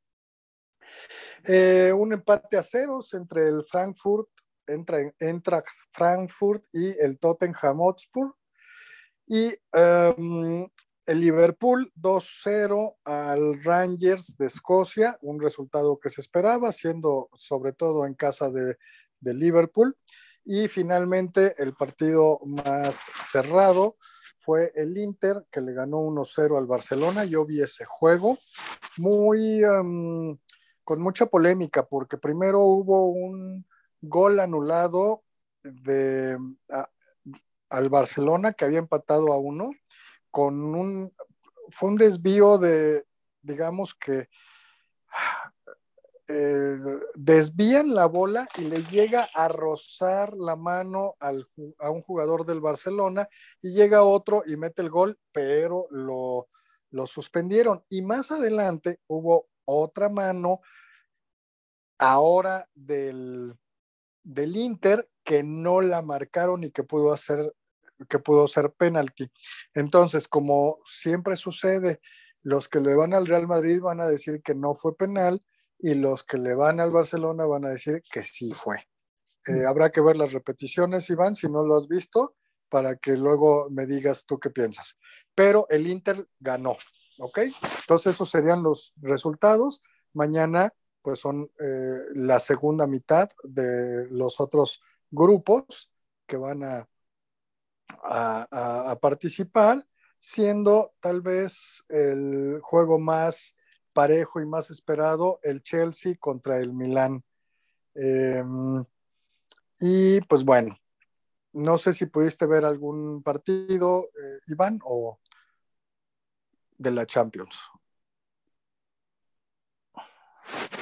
Eh, un empate a ceros entre el Frankfurt, entra, entra Frankfurt y el Tottenham Hotspur. Y em, el Liverpool 2-0 al Rangers de Escocia, un resultado que se esperaba, siendo sobre todo en casa de, Liverpool. Y finalmente el partido más cerrado fue el Inter, que le ganó 1-0 al Barcelona. Yo vi ese juego muy, em, con mucha polémica, porque primero hubo un gol anulado de, al Barcelona que había empatado a uno, con un, fue un desvío de, digamos que eh, desvían la bola y le llega a rozar la mano al, a un jugador del Barcelona y llega otro y mete el gol, pero lo, lo suspendieron. Y más adelante hubo otra mano ahora del, del Inter que no la marcaron y que pudo hacer que pudo ser penalti. Entonces, como siempre sucede, los que le van al Real Madrid van a decir que no fue penal y los que le van al Barcelona van a decir que sí fue. Eh, habrá que ver las repeticiones, Iván, si no lo has visto, para que luego me digas tú qué piensas. Pero el Inter ganó, ¿ok? Entonces esos serían los resultados. Mañana pues son eh, la segunda mitad de los otros grupos que van a, a, participar, siendo tal vez el juego más parejo y más esperado el Chelsea contra el Milán. Em, y pues bueno, no sé si pudiste ver algún partido, eh, Iván, o de la Champions.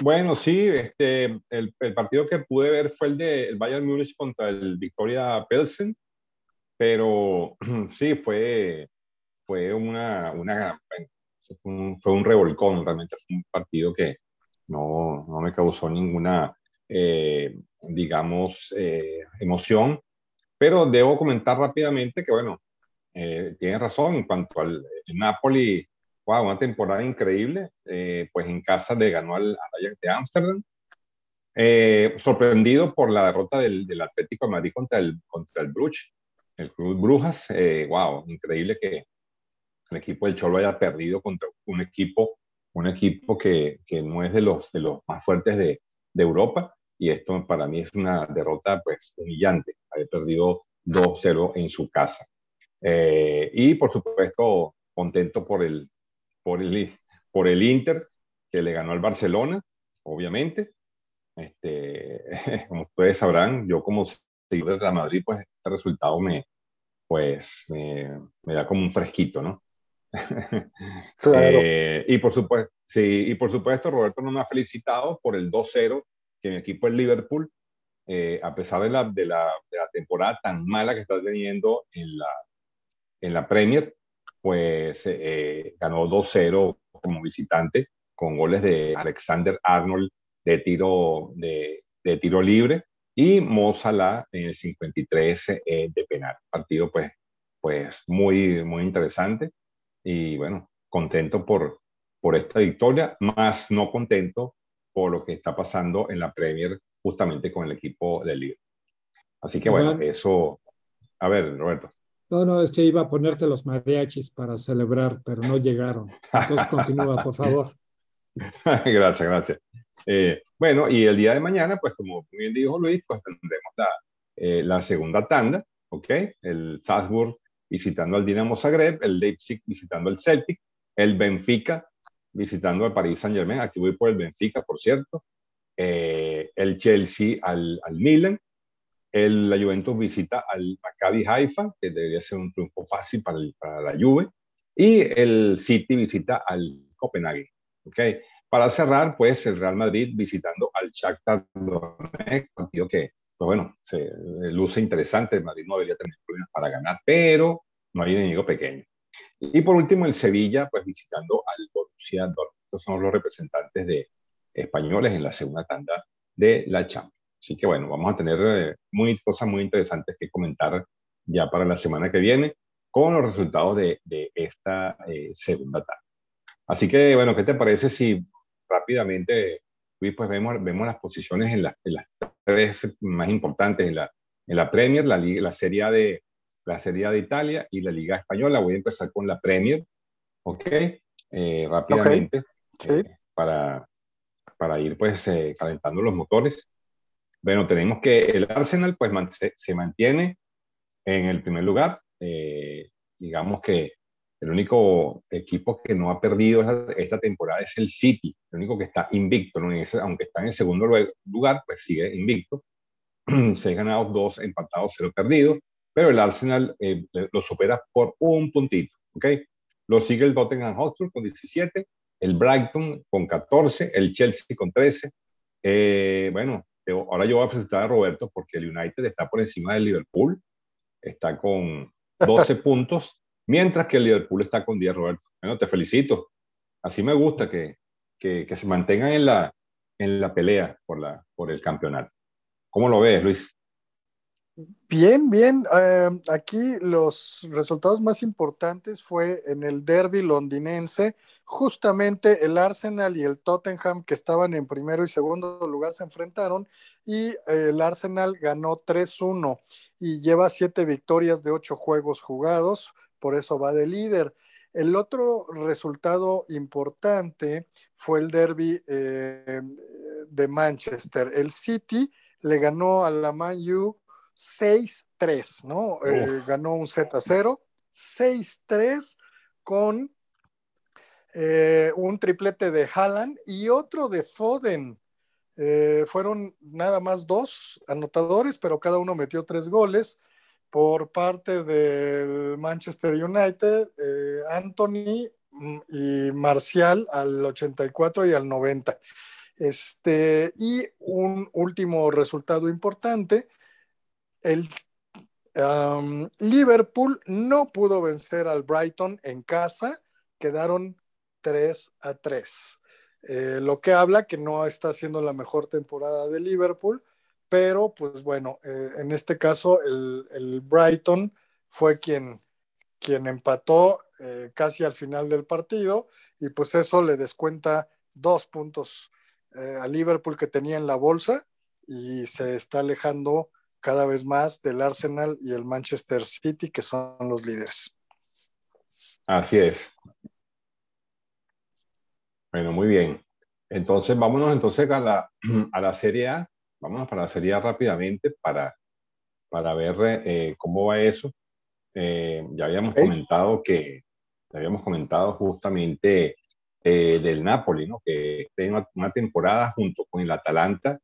Bueno, sí, este, el, partido que pude ver fue el de Bayern Múnich contra el Victoria Pelsen, pero sí, fue, fue una, una fue un revolcón, realmente fue un partido que no, no me causó ninguna, eh, digamos, eh, emoción, pero debo comentar rápidamente que, bueno, eh, tiene razón en cuanto al Napoli, wow, una temporada increíble, eh, pues en casa le ganó al, Ajax de Ámsterdam. Eh, sorprendido por la derrota del, del, Atlético de Madrid contra el, contra el Bruch, el Club Brujas, wow, increíble que el equipo del Cholo haya perdido contra un equipo, un equipo que, que no es de los, de los más fuertes de, de Europa y esto para mí es una derrota pues humillante, haber perdido 2-0 en su casa. Eh, y por supuesto, contento por el, por, el, por el Inter, que le ganó al Barcelona, obviamente. Este, como ustedes sabrán, yo como seguidor de la Madrid, pues este resultado me, pues, me, me da como un fresquito, ¿no? Claro. Eh, y, por supuesto, sí, y por supuesto, Roberto no me ha felicitado por el 2-0 que mi equipo es Liverpool, eh, a pesar de la, de, la, de la, temporada tan mala que está teniendo en la, en la Premier, pues eh, ganó 2-0 como visitante con goles de Alexander Arnold de tiro, de, de tiro libre y Mo Salah en el 53 eh, de penal. Partido pues, pues muy, muy interesante y bueno, contento por, por esta victoria, más no contento por lo que está pasando en la Premier justamente con el equipo del Liga. Así que bueno, eso... A ver, Roberto. No, no, es que iba a ponerte los mariachis para celebrar, pero no llegaron. Entonces continúa, por favor. gracias, gracias. Eh, bueno, y el día de mañana, pues como bien dijo Luis, pues tendremos la, eh, segunda tanda, ¿ok? El Salzburg visitando al Dinamo Zagreb, el Leipzig visitando al Celtic, el Benfica visitando al Paris Saint Germain. Aquí voy por el Benfica, por cierto. Eh, el Chelsea al, al Milan. El, la Juventus visita al Maccabi Haifa, que debería ser un triunfo fácil para, para la Juve. Y el City visita al Copenhague. ¿okay? Para cerrar, pues el Real Madrid visitando al Shakhtar Donetsk, partido que, pues bueno, se luce interesante. El Madrid no debería tener problemas para ganar, pero no hay enemigo pequeño. Y por último, el Sevilla, pues visitando al Borussia Dortmund. Estos son los representantes de españoles en la segunda tanda de la Champions. Así que bueno, vamos a tener eh, muy, cosas muy interesantes que comentar ya para la semana que viene con los resultados de, de esta eh, segunda tanda. Así que bueno, ¿qué te parece si rápidamente, Luis, pues vemos, vemos las posiciones en, en las tres más importantes en la, en la Premier, la, la Serie A de, la Serie de Italia y la Liga Española. Voy a empezar con la Premier, ¿ok? Eh, rápidamente, eh, para, para ir pues eh, calentando los motores. Bueno, tenemos que el Arsenal pues se, mantiene en el primer lugar. digamos que el único equipo que no ha perdido esta, temporada es el City, el único que está invicto, ¿no? aunque está en el segundo lugar, pues sigue invicto. Seis ganados, dos empatados, cero perdidos pero el Arsenal eh, lo supera por un puntito, ¿ok? Lo sigue el Tottenham Hotspur con 17, el Brighton con 14, el Chelsea con 13. Eh, bueno, ahora yo voy a presentar a Roberto porque el United está por encima del Liverpool, está con 12 puntos, mientras que el Liverpool está con 10, Roberto. Bueno, te felicito. Así me gusta que, que, que se mantengan en la, en la pelea por, la, por el campeonato. ¿Cómo lo ves, Luis? Bien, bien. Eh, aquí los resultados más importantes fue en el derby londinense. Justamente el Arsenal y el Tottenham, que estaban en primero y segundo lugar, se enfrentaron y el Arsenal ganó 3-1 y lleva siete victorias de ocho juegos jugados, por eso va de líder. El otro resultado importante fue el derby eh, de Manchester. El City le ganó a la Man U 6-3, ¿no? Eh, ganó un Z0, 6-3 con eh, un triplete de Haaland y otro de Foden. fueron nada más dos anotadores, pero cada uno metió tres goles por parte del Manchester United, eh, Anthony mm, y Marcial al 84 y al 90. Este, y un último resultado importante, el Liverpool no pudo vencer al Brighton en casa, quedaron 3 a 3. Eh, lo que habla que no está siendo la mejor temporada de Liverpool, pero pues bueno, eh, en este caso el, Brighton fue quien, quien empató eh, casi al final del partido y pues eso le descuenta dos puntos a Liverpool que tenía en la bolsa y se está alejando cada vez más del Arsenal y el Manchester City que son los líderes. Así es. Bueno, muy bien. Entonces, vámonos entonces a la, a la Serie A Vamos para la serie rápidamente para, para ver eh, cómo va eso. Eh, ya habíamos comentado que, ya habíamos comentado justamente eh, del Napoli, ¿no? que tiene una, temporada junto con el Atalanta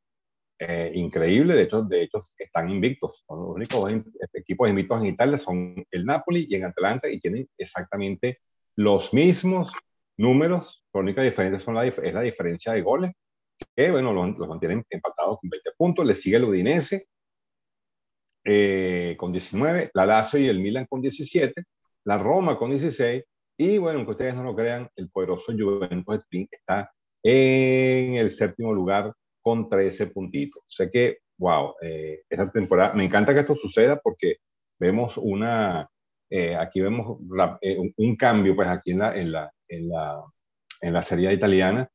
increíble. De hecho, de hecho, están invictos. Los únicos equipos invictos en Italia son el Napoli y en Atalanta y tienen exactamente los mismos números. La única diferencia son la, es la diferencia de goles que bueno, los, mantienen empatados con 20 puntos, le sigue el Udinese eh, con 19, la Lazio y el Milan con 17, la Roma con 16 y bueno, aunque ustedes no lo crean, el poderoso Juventus está en el séptimo lugar con 13 puntitos. O sea que, wow, eh, esta temporada, me encanta que esto suceda porque vemos una, eh, aquí vemos un, cambio pues aquí en la, en la, en la, en la serie italiana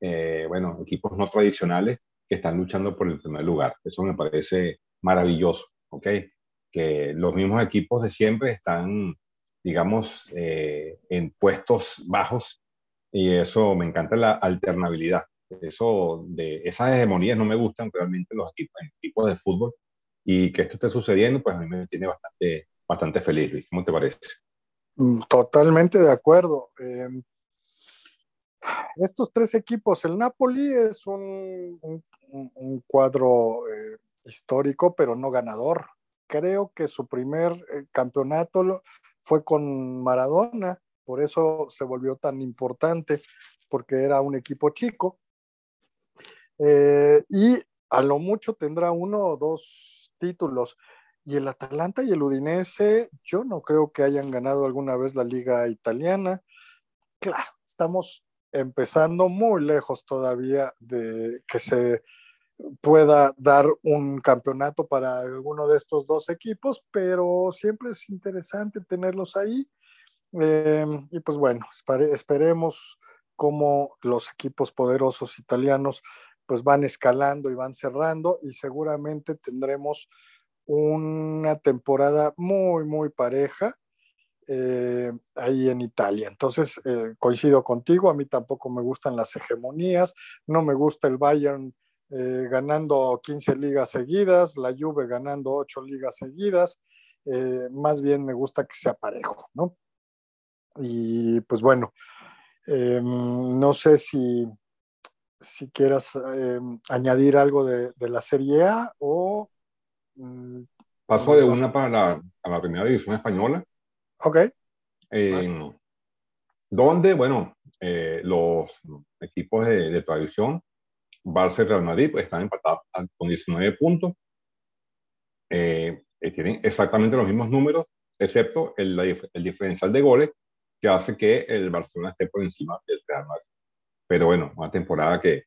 eh, bueno, equipos no tradicionales que están luchando por el primer lugar. Eso me parece maravilloso, ¿ok? Que los mismos equipos de siempre están, digamos, eh, en puestos bajos y eso me encanta la alternabilidad. Eso de esas hegemonías no me gustan realmente los equipos, equipos de fútbol y que esto esté sucediendo, pues a mí me tiene bastante, bastante feliz, Luis. ¿Cómo te parece? Mm, totalmente de acuerdo. Eh, estos tres equipos, el Napoli es un, cuadro eh, histórico, pero no ganador. Creo que su primer eh, campeonato fue con Maradona, por eso se volvió tan importante, porque era un equipo chico. Eh, y a lo mucho tendrá uno o dos títulos. Y el Atalanta y el Udinese, yo no creo que hayan ganado alguna vez la liga italiana. Claro, estamos empezando muy lejos todavía de que se pueda dar un campeonato para alguno de estos dos equipos, pero siempre es interesante tenerlos ahí. Em, y pues bueno, esperemos cómo los equipos poderosos italianos pues van escalando y van cerrando y seguramente tendremos una temporada muy, muy pareja eh, ahí en Italia. Entonces, eh, coincido contigo, a mí tampoco me gustan las hegemonías, no me gusta el Bayern eh, ganando 15 ligas seguidas, la Juve ganando 8 ligas seguidas, más bien me gusta que sea parejo, ¿no? Y pues bueno, em, no sé si, si quieras em, añadir algo de, la Serie A o... Mm, Paso de una para la, la primera división española. Ok. Eh, donde, bueno, eh, los equipos de, tradición, Barça y Real Madrid, pues, están empatados con 19 puntos. Eh, tienen exactamente los mismos números, excepto el, el, diferencial de goles que hace que el Barcelona esté por encima del Real Madrid. Pero bueno, una temporada que,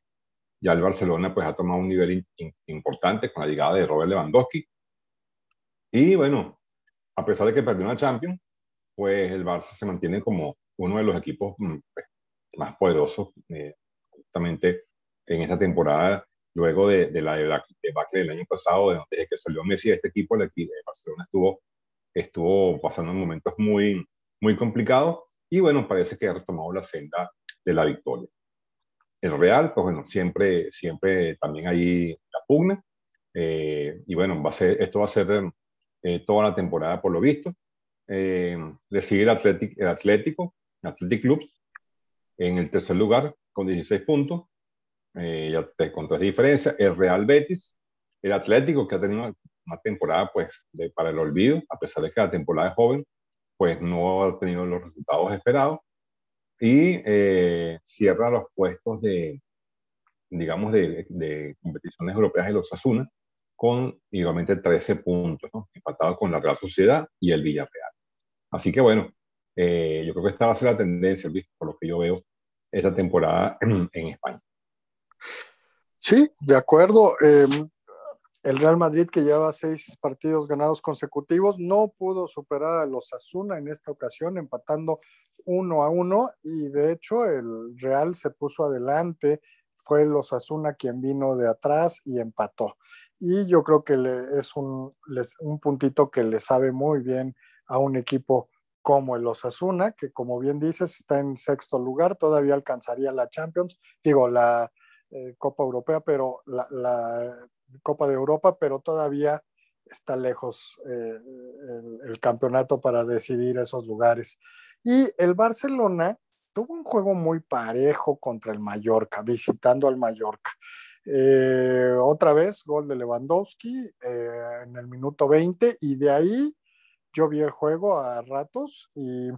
ya el Barcelona pues ha tomado un nivel importante con la llegada de Robert Lewandowski. Y bueno, a pesar de que perdió una Champions, pues el Barça se mantiene como uno de los equipos mm, pues, más poderosos eh, justamente en esta temporada, luego de, de la debacle del año pasado, desde que salió Messi de este equipo, el de Barcelona estuvo, estuvo pasando momentos muy, muy complicados y bueno, parece que ha retomado la senda de la victoria. El Real, pues bueno, siempre, siempre también ahí la pugna. Eh, y bueno, va a ser, esto va a ser eh, toda la temporada por lo visto. Eh, le sigue el, Atlético, el Atlético, Athletic Club, en el tercer lugar con 16 puntos, eh, ya te, con tres diferencias. El Real Betis, el Atlético, que ha tenido una temporada pues para el olvido, a pesar de que la temporada es joven, pues no ha tenido los resultados esperados y eh, cierra los puestos de, digamos, de, de competiciones europeas de los Asuna con igualmente 13 puntos, ¿no? empatado con la Real Sociedad y el Villarreal. Así que bueno, eh, yo creo que esta va a ser la tendencia, Luis, por lo que yo veo esta temporada en, en España. Sí, de acuerdo. Eh, el Real Madrid, que lleva seis partidos ganados consecutivos, no pudo superar a los Asuna en esta ocasión, empatando uno a uno, y de hecho el Real se puso adelante, fue los Asuna quien vino de atrás y empató. Y yo creo que le, es un, un puntito que le sabe muy bien a un equipo como el Osasuna, que como bien dices está en sexto lugar, todavía alcanzaría la Champions, digo, la eh, Copa Europea, pero la, Copa de Europa, pero todavía está lejos eh, el, campeonato para decidir esos lugares. Y el Barcelona tuvo un juego muy parejo contra el Mallorca, visitando al Mallorca. Eh, otra vez, gol de Lewandowski eh, en el minuto 20 y de ahí yo vi el juego a ratos y,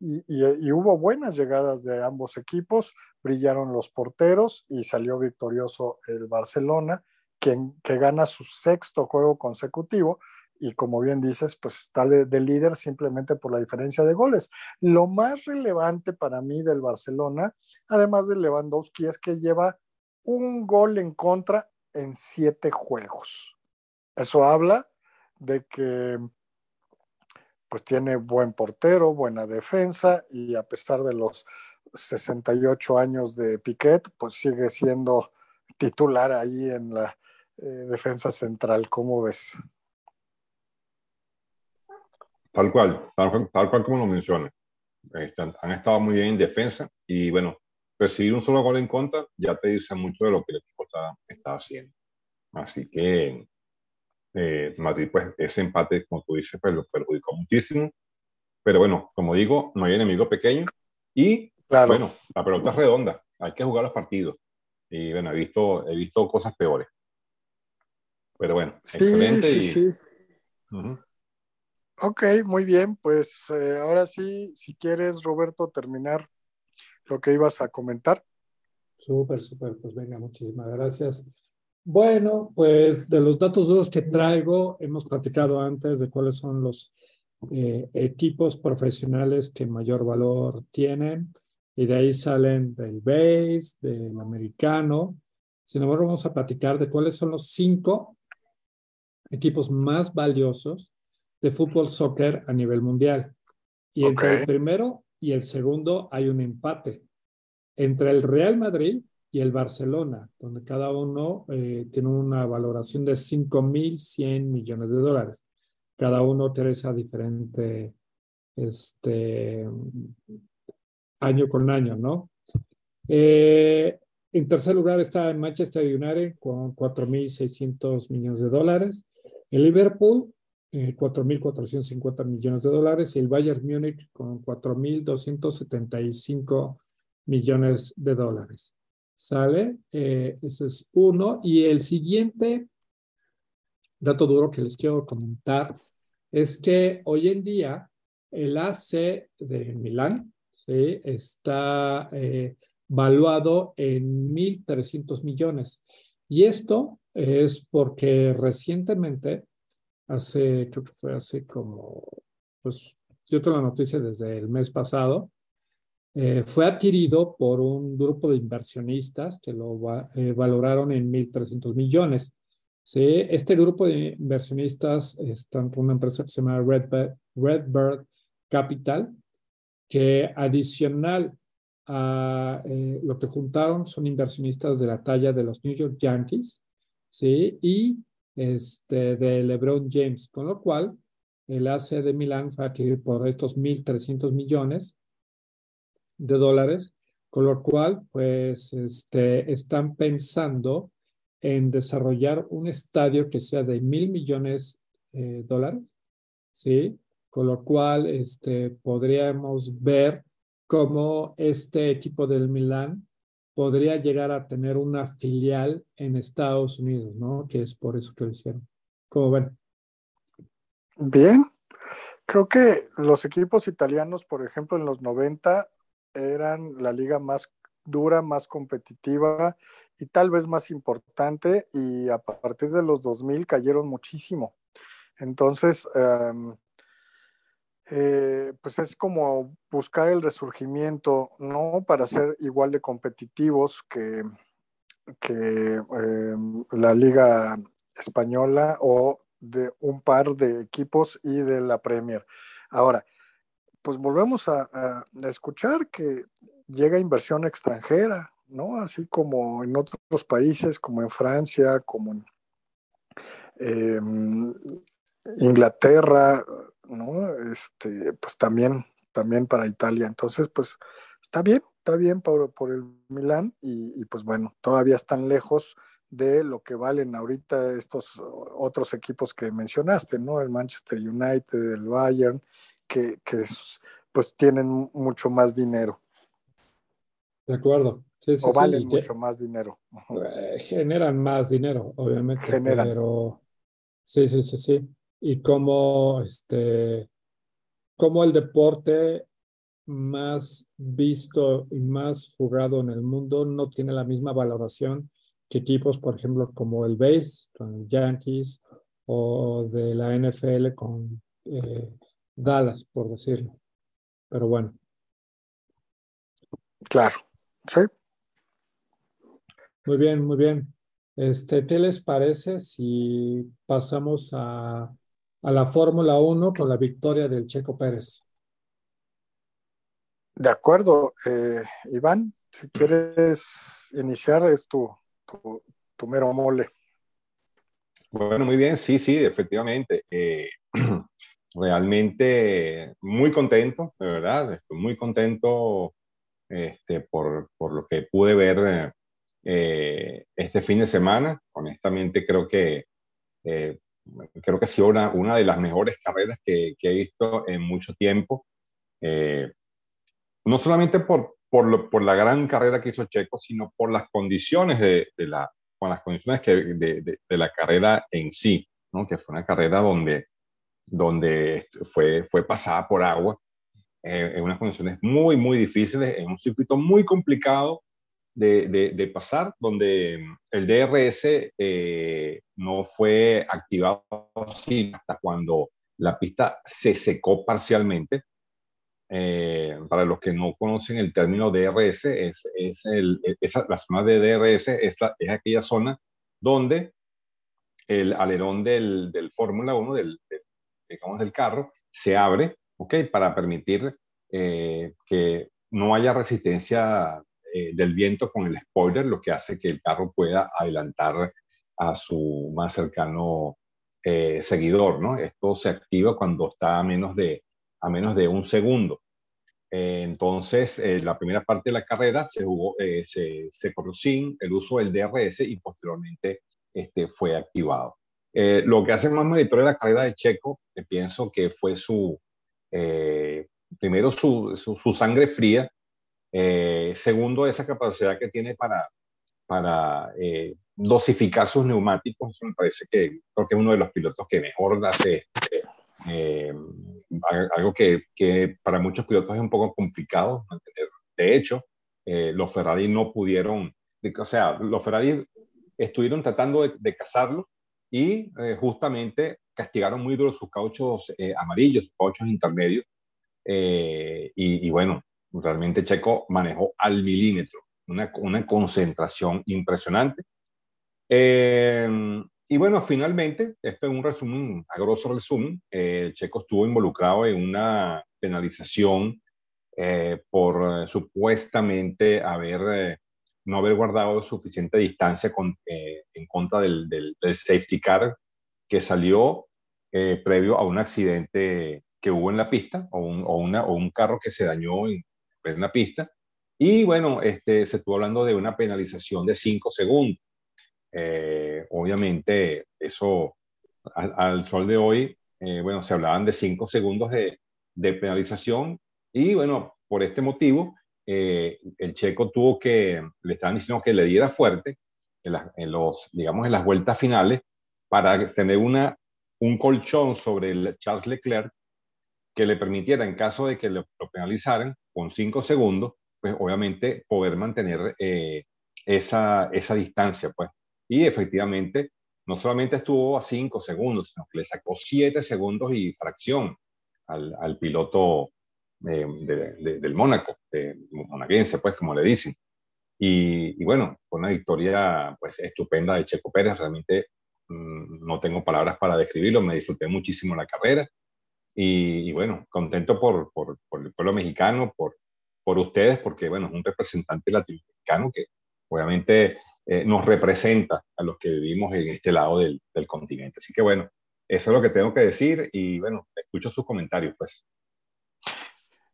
y, hubo buenas llegadas de ambos equipos, brillaron los porteros y salió victorioso el Barcelona, quien, que gana su sexto juego consecutivo y como bien dices, pues está de, de, líder simplemente por la diferencia de goles. Lo más relevante para mí del Barcelona, además de Lewandowski, es que lleva un gol en contra en siete juegos. Eso habla de que pues tiene buen portero, buena defensa y a pesar de los 68 años de Piquet, pues sigue siendo titular ahí en la eh, defensa central. ¿Cómo ves? Tal cual, tal, tal cual como lo mencionas. Están, han estado muy bien en defensa y bueno, recibir un solo gol en contra ya te dice mucho de lo que el equipo está, está haciendo. Así que eh, Madrid, pues ese empate, como tú dices, pues lo perjudicó muchísimo. Pero bueno, como digo, no hay enemigo pequeño y claro. bueno, la pelota es redonda, hay que jugar los partidos. Y bueno, he visto, he visto cosas peores. Pero bueno, sí, excelente. Sí, y... sí. Uh -huh. Ok, muy bien, pues eh, ahora sí, si quieres, Roberto, terminar lo que ibas a comentar. Súper, súper, pues venga, muchísimas gracias. Bueno, pues de los datos duros que traigo, hemos platicado antes de cuáles son los eh, equipos profesionales que mayor valor tienen, y de ahí salen del base, del americano. Sin embargo, vamos a platicar de cuáles son los cinco equipos más valiosos de fútbol soccer a nivel mundial. Y entre okay. el primero y el segundo hay un empate entre el Real Madrid y el Barcelona, donde cada uno eh, tiene una valoración de 5.100 millones de dólares. Cada uno tiene esa diferente este, año con año, ¿no? Eh, en tercer lugar está Manchester United con 4.600 millones de dólares. El Liverpool, eh, 4.450 millones de dólares. Y el Bayern Múnich con 4.275 millones de dólares. ¿Sale? Eh, ese es uno. Y el siguiente dato duro que les quiero comentar es que hoy en día el AC de Milán ¿sí? está eh, valuado en 1.300 millones. Y esto es porque recientemente, hace, creo que fue hace como, pues yo tengo la noticia desde el mes pasado, eh, fue adquirido por un grupo de inversionistas que lo eh, valoraron en 1.300 millones. ¿sí? Este grupo de inversionistas están con una empresa que se llama Redbird, Redbird Capital, que adicional a eh, lo que juntaron son inversionistas de la talla de los New York Yankees, ¿sí? Y este, de LeBron James, con lo cual el AC de Milán fue adquirido por estos 1.300 millones de dólares, con lo cual, pues, este, están pensando en desarrollar un estadio que sea de mil millones de eh, dólares, ¿sí? Con lo cual, este, podríamos ver cómo este equipo del Milán podría llegar a tener una filial en Estados Unidos, ¿no? Que es por eso que lo hicieron. ¿Cómo ven? Bien. Creo que los equipos italianos, por ejemplo, en los 90 eran la liga más dura, más competitiva y tal vez más importante y a partir de los 2000 cayeron muchísimo. Entonces, em, eh, pues es como buscar el resurgimiento, ¿no? Para ser igual de competitivos que, que em, la liga española o de un par de equipos y de la Premier. Ahora, pues volvemos a, escuchar que llega inversión extranjera, ¿no? Así como en otros países, como en Francia, como en em, Inglaterra, ¿no? Este, pues también, también para Italia. Entonces, pues está bien, está bien por, por el Milán y, y, pues bueno, todavía están lejos de lo que valen ahorita estos otros equipos que mencionaste, ¿no? El Manchester United, el Bayern, que, pues tienen mucho más dinero. De acuerdo. o valen mucho más dinero. Eh, generan más dinero, obviamente. Generan. Pero sí, sí, sí, sí. Y como este, como el deporte más visto y más jugado en el mundo no tiene la misma valoración que equipos, por ejemplo, como el base, con Yankees, o de la NFL con eh, Dallas, por decirlo. Pero bueno. Claro, sí. Muy bien, muy bien. Este, ¿Qué les parece si pasamos a, a la Fórmula 1 con la victoria del Checo Pérez? De acuerdo, eh, Iván, si quieres iniciar, es tu, tu, mero mole. Bueno, muy bien, sí, sí, efectivamente. Eh, realmente muy contento, de verdad, estoy muy contento este, por, por, lo que pude ver eh, este fin de semana. Honestamente, creo que, eh, creo que ha sido una, una de las mejores carreras que, que he visto en mucho tiempo. no solamente por, por, por, la gran carrera que hizo Checo, sino por las condiciones de, de la, con las condiciones que, de, de, la carrera en sí, ¿no? que fue una carrera donde, donde fue, fue pasada por agua, eh, en unas condiciones muy, muy difíciles, en un circuito muy complicado de, pasar, donde el DRS eh, no fue activado hasta cuando la pista se secó parcialmente eh, para los que no conocen el término DRS, es, es el, esa, la zona de DRS es, es aquella zona donde el alerón del, del Fórmula 1, del, digamos, del carro, se abre ¿okay? para permitir eh, que no haya resistencia eh, del viento con el spoiler, lo que hace que el carro pueda adelantar a su más cercano seguidor. ¿no? Esto se activa cuando está a menos de a menos de un segundo. Eh, entonces, eh, la primera parte de la carrera se, jugó, eh, se, se, corrió sin el uso del DRS y posteriormente este, fue activado. lo que hace más meritoria la carrera de Checo, pienso que fue su, primero su, su, sangre fría, segundo esa capacidad que tiene para, para dosificar sus neumáticos, eso me parece que creo que es uno de los pilotos que mejor hace eh, algo que, que, para muchos pilotos es un poco complicado De hecho, eh, los Ferrari no pudieron, o sea, los Ferrari estuvieron tratando de, cazarlo y eh, justamente castigaron muy duro sus cauchos amarillos, sus cauchos intermedios. Y, y, bueno, realmente Checo manejó al milímetro, una, una concentración impresionante. Eh, y bueno, finalmente, esto es un resumen, a grosso resumen, eh, Checo estuvo involucrado en una penalización eh, por supuestamente haber, no haber guardado suficiente distancia con, en contra del, del, del, safety car que salió previo a un accidente que hubo en la pista o un, o una, o un carro que se dañó en plena pista. Y bueno, este, se estuvo hablando de una penalización de 5 segundos. Eh, obviamente, eso al, al, sol de hoy, eh, bueno, se hablaban de 5 segundos de, de, penalización y bueno, por este motivo, eh, el checo tuvo que, le estaban diciendo que le diera fuerte en, la, en, los, digamos, en las vueltas finales para tener una, un colchón sobre el Charles Leclerc que le permitiera, en caso de que lo, lo penalizaran con cinco segundos, pues obviamente poder mantener eh, esa, esa distancia, pues. Y efectivamente, no solamente estuvo a cinco segundos, sino que le sacó siete segundos y fracción al, al piloto eh, de, de, del Mónaco, monaguense, pues, como le dicen. Y, bueno, fue una victoria, pues, estupenda de Checo Pérez. Realmente mmm, no tengo palabras para describirlo. Me disfruté muchísimo la carrera. Y, y bueno, contento por, por, por, el pueblo mexicano, por, por ustedes, porque bueno, es un representante latinoamericano que obviamente eh, nos representa a los que vivimos en este lado del, del, continente. Así que bueno, eso es lo que tengo que decir y bueno, escucho sus comentarios pues.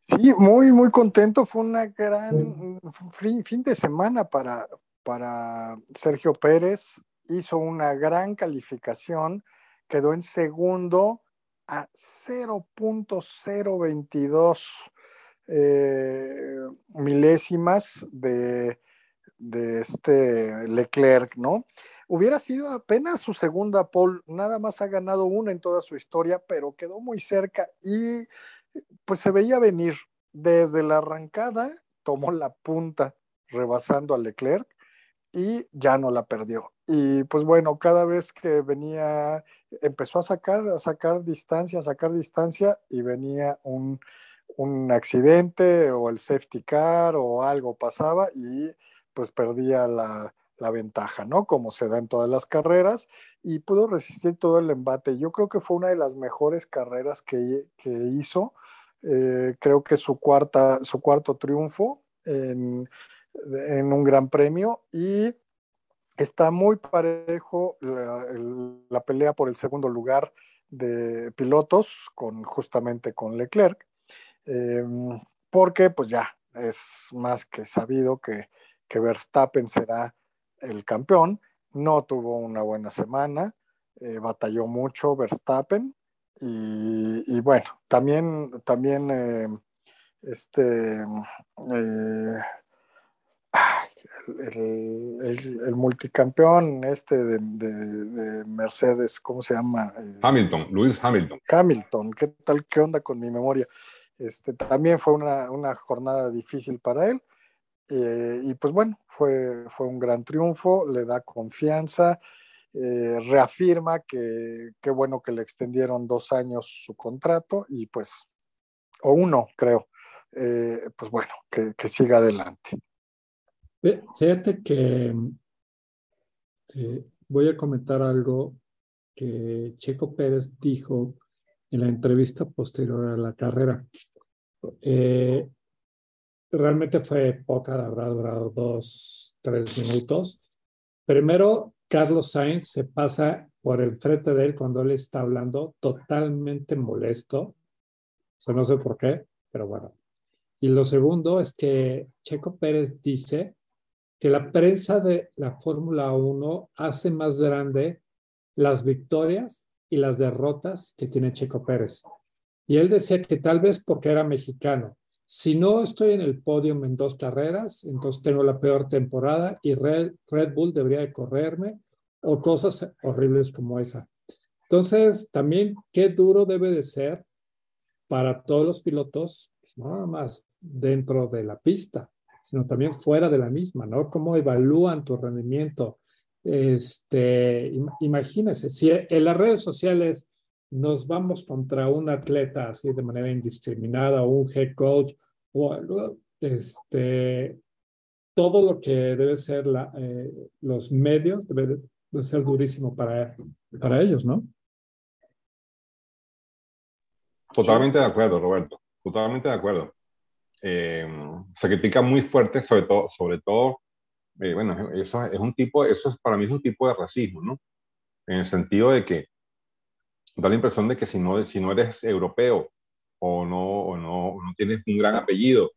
Sí, muy, muy contento. Fue una gran fin, fin de semana para, para Sergio Pérez. Hizo una gran calificación, quedó en segundo a 0.022 eh, milésimas de, de, este Leclerc, ¿no? Hubiera sido apenas su segunda pole, nada más ha ganado una en toda su historia, pero quedó muy cerca y pues se veía venir desde la arrancada, tomó la punta rebasando a Leclerc y ya no la perdió. Y pues bueno, cada vez que venía, empezó a sacar, a sacar distancia, a sacar distancia y venía un, un accidente o el safety car o algo pasaba y pues perdía la, la, ventaja, ¿no? Como se da en todas las carreras y pudo resistir todo el embate. Yo creo que fue una de las mejores carreras que, que hizo. Eh, creo que su, cuarta, su cuarto triunfo en, en un gran premio y está muy parejo la, pelea por el segundo lugar de pilotos con justamente con Leclerc eh, porque pues ya es más que sabido que, que, Verstappen será el campeón. No tuvo una buena semana eh, batalló mucho Verstappen y, bueno también también eh, este eh, el, el, el, multicampeón este de, de, de, Mercedes, ¿cómo se llama? Hamilton, Luis Hamilton. Hamilton, ¿qué tal? ¿Qué onda con mi memoria? Este, también fue una, una jornada difícil para él. Eh, y pues bueno, fue, fue un gran triunfo, le da confianza, eh, reafirma que qué bueno que le extendieron dos años su contrato y pues, o uno creo, eh, pues bueno, que, que siga adelante. Fíjate que eh, voy a comentar algo que Checo Pérez dijo en la entrevista posterior a la carrera. Eh, realmente fue poca, habrá durado dos, tres minutos. Primero, Carlos Sainz se pasa por el frente de él cuando él está hablando, totalmente molesto. O sea, no sé por qué, pero bueno. Y lo segundo es que Checo Pérez dice que la prensa de la Fórmula 1 hace más grande las victorias y las derrotas que tiene Checo Pérez. Y él decía que tal vez porque era mexicano. Si no estoy en el podio en dos carreras, entonces tengo la peor temporada y Red, Bull debería de correrme o cosas horribles como esa. Entonces, también qué duro debe de ser para todos los pilotos, pues nada más dentro de la pista, sino también fuera de la misma, ¿no? ¿Cómo evalúan tu rendimiento? Este, imagínense, si en las redes sociales nos vamos contra un atleta así de manera indiscriminada o un head coach, o este, todo lo que debe ser eh, los medios debe de ser durísimo para, para ellos, ¿no? Totalmente de acuerdo, Roberto. Totalmente de acuerdo. Eh, se critica muy fuerte, sobre todo, sobre todo eh, bueno, eso es un tipo, eso es, para mí es un tipo de racismo, ¿no? En el sentido de que da la impresión de que si no, si no eres europeo o no, o no, no tienes un gran apellido,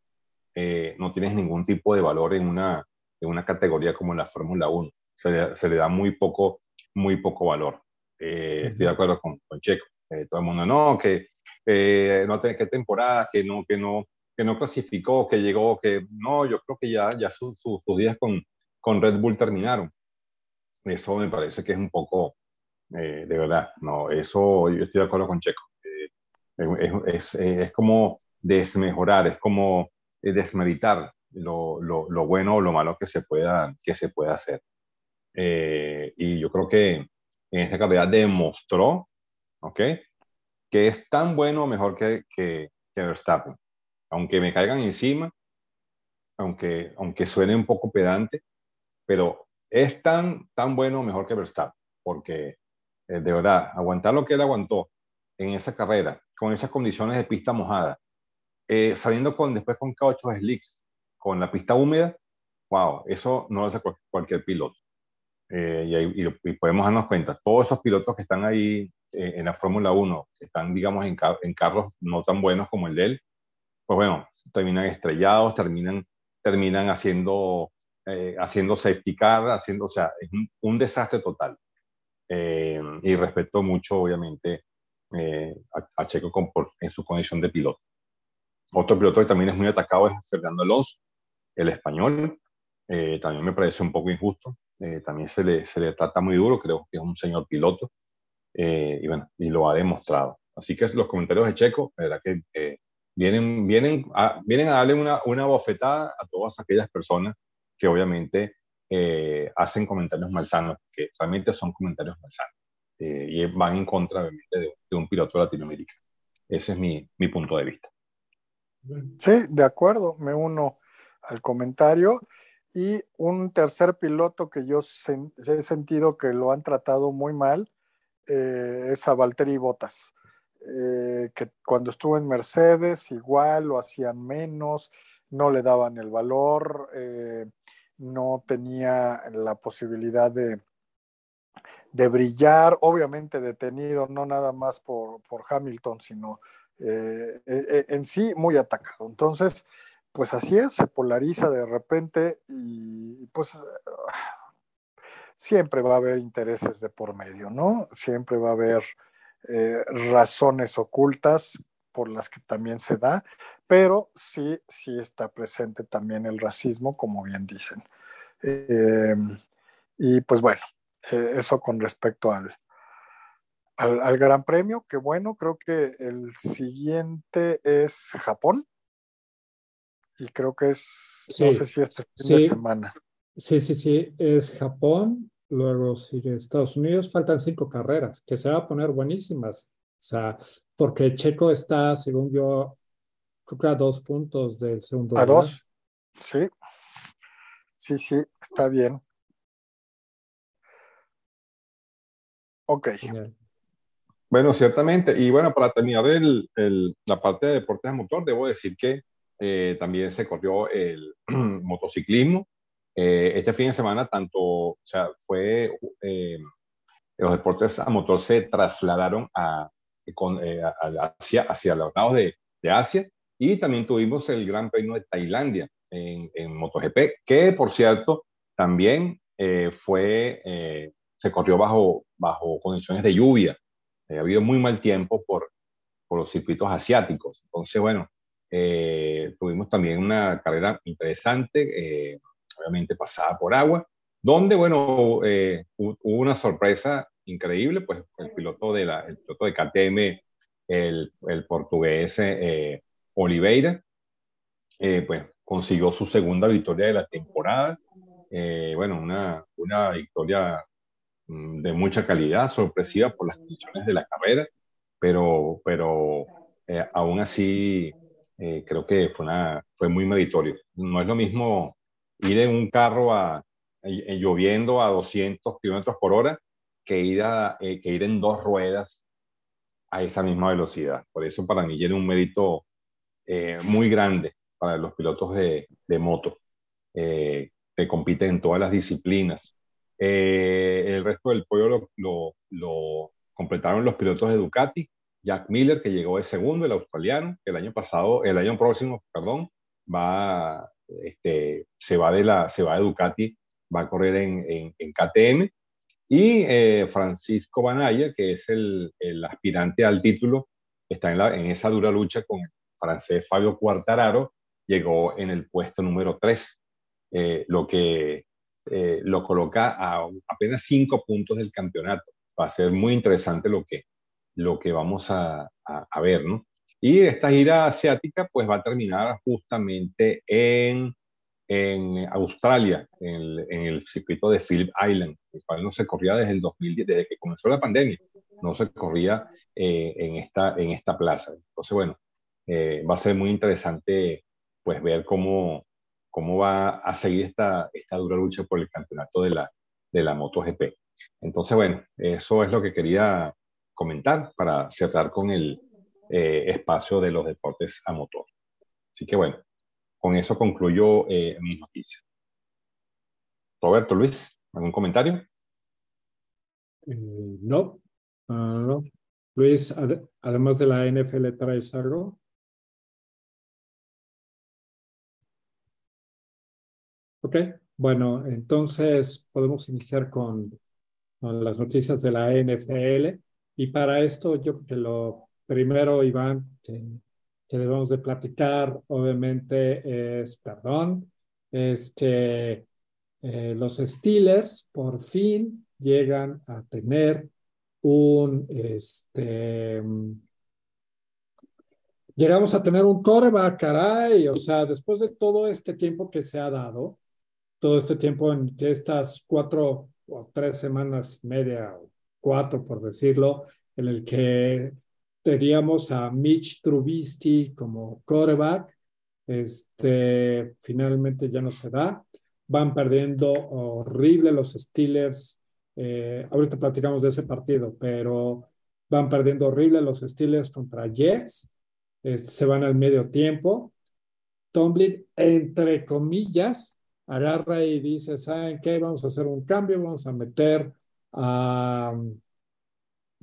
eh, no tienes ningún tipo de valor en una, en una categoría como la Fórmula 1. Se, se, le da muy poco, muy poco valor. Eh, estoy de acuerdo con, con Checo. Eh, todo el mundo, no, que no tiene qué temporada, que no, que no, que no clasificó, que llegó, que no, yo creo que ya, ya sus días con, con Red Bull terminaron. Eso me parece que es un poco, de verdad, no, eso yo estoy de acuerdo con Checo. es, es, es, como desmejorar, es como eh, desmeritar lo, lo, lo, bueno o lo malo que se pueda, que se pueda hacer. Eh, y yo creo que en esta carrera demostró, ¿ok? Que es tan bueno o mejor que, que, que, Verstappen. Aunque me caigan encima, aunque, aunque suene un poco pedante, pero es tan, tan bueno mejor que Verstappen, porque eh, de verdad, aguantar lo que él aguantó en esa carrera, con esas condiciones de pista mojada, eh, saliendo con, después con cauchos slicks, con la pista húmeda, wow, eso no lo hace cualquier piloto. Eh, y, podemos darnos cuenta, todos esos pilotos que están ahí eh, en la Fórmula 1, que están, digamos, en, en, carros no tan buenos como el de él, pues bueno, terminan estrellados, terminan, terminan haciendo, haciendo safety car, haciendo, o sea, es un, desastre total. y respeto mucho, obviamente, a, a, Checo con, por, en su condición de piloto. Otro piloto que también es muy atacado es Fernando Alonso, el español. Eh, también me parece un poco injusto. Eh, también se le, se le trata muy duro, creo que es un señor piloto. Eh, y bueno, y lo ha demostrado. Así que los comentarios de Checo, la verdad que vienen, vienen, a, vienen a darle una, una bofetada a todas aquellas personas que obviamente hacen comentarios malsanos, que realmente son comentarios malsanos. y van en contra de, de, un piloto latinoamericano. Ese es mi, mi punto de vista. Sí, de acuerdo, me uno al comentario. Y un tercer piloto que yo he sentido que lo han tratado muy mal eh, es a Valtteri Bottas, eh, que cuando estuvo en Mercedes igual lo hacían menos, no le daban el valor, eh, no tenía la posibilidad de, de brillar, obviamente detenido no nada más por, por Hamilton, sino eh, eh, eh, en sí muy atacado. Entonces, pues así es, se polariza de repente y pues siempre va a haber intereses de por medio, ¿no? Siempre va a haber razones ocultas por las que también se da, pero sí, sí está presente también el racismo, como bien dicen. y pues bueno, eso con respecto al, al, Gran Premio, que bueno, creo que el siguiente es Japón. Y creo que es, no sé si este fin de semana. Sí, sí, sí, es Japón, luego sigue Estados Unidos, faltan cinco carreras, que se van a poner buenísimas. O sea, porque Checo está, según yo, creo que a dos puntos del segundo. A dos, sí. Sí, sí, está bien. Ok. Bueno, ciertamente. Y bueno, para terminar el, el, la parte de deportes de motor, debo decir que eh, también se corrió el motociclismo. Eh, este fin de semana, tanto, o sea, fue, eh, los deportes a motor se trasladaron a, con, hacia, hacia los lados de, de, Asia y también tuvimos el Gran Premio de Tailandia en, en MotoGP, que por cierto también fue, se corrió bajo, bajo condiciones de lluvia. Eh, ha habido muy mal tiempo por, por los circuitos asiáticos. Entonces, bueno, eh, tuvimos también una carrera interesante, eh, obviamente pasada por agua, donde, bueno, hubo una sorpresa increíble, pues el piloto de, la, el piloto de KTM, el, el portugués Oliveira, pues consiguió su segunda victoria de la temporada. bueno, una, una victoria Mm, de mucha calidad, sorpresiva por las condiciones de la carrera, pero, pero eh, aún así eh, creo que fue, una, fue muy meritorio. No es lo mismo ir en un carro a, lloviendo a 200 kilómetros por hora que ir, a, que ir en dos ruedas a esa misma velocidad. Por eso para mí tiene un mérito muy grande para los pilotos de, de moto que compiten en todas las disciplinas. el resto del pollo lo, lo completaron los pilotos de Ducati, Jack Miller, que llegó de segundo, el australiano, que el año pasado, el año próximo, perdón, va, este, se va de la, se va de Ducati, va a correr en, en, KTM, y eh, Francisco Banaya, que es el, aspirante al título, está en, la, en esa dura lucha con el francés Fabio Quartararo, llegó en el puesto número 3, eh, lo que eh, lo coloca a apenas 5 puntos del campeonato va a ser muy interesante lo que, lo que vamos a, a, ver, ¿no? Y esta gira asiática pues va a terminar justamente en, en Australia, en, en, el circuito de Phillip Island, el cual no se corría desde el 2010, desde que comenzó la pandemia, no se corría eh, en, esta, en esta plaza. Entonces, bueno, eh, va a ser muy interesante pues ver cómo, cómo va a seguir esta, esta dura lucha por el campeonato de la, de la MotoGP. Entonces, bueno, eso es lo que quería comentar para cerrar con el eh, espacio de los deportes a motor. Así que bueno, con eso concluyo eh, mis noticias. Roberto, Luis, ¿algún comentario? Eh, no, no. Luis, además de la NFL, ¿traes algo? Ok, bueno, entonces podemos iniciar con las noticias de la NFL. Y para esto yo creo que lo primero, Iván, que, debemos de platicar, obviamente, es, perdón, es que eh, los Steelers por fin llegan a tener un, este, llegamos a tener un coreback, caray, o sea, después de todo este tiempo que se ha dado, todo este tiempo en que estas cuatro o tres semanas y media o cuatro, por decirlo, en el que teníamos a Mitch Trubisky como quarterback. Este, finalmente ya no se da. Van perdiendo horrible los Steelers. Eh, ahorita platicamos de ese partido, pero van perdiendo horrible los Steelers contra Jets. se van al medio tiempo. Tomlin, entre comillas, agarra y dice, ¿saben qué? Vamos a hacer un cambio, vamos a meter a,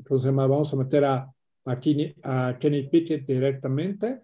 ¿cómo se llama? Vamos a meter a, a, Kenny, a Kenny Pickett directamente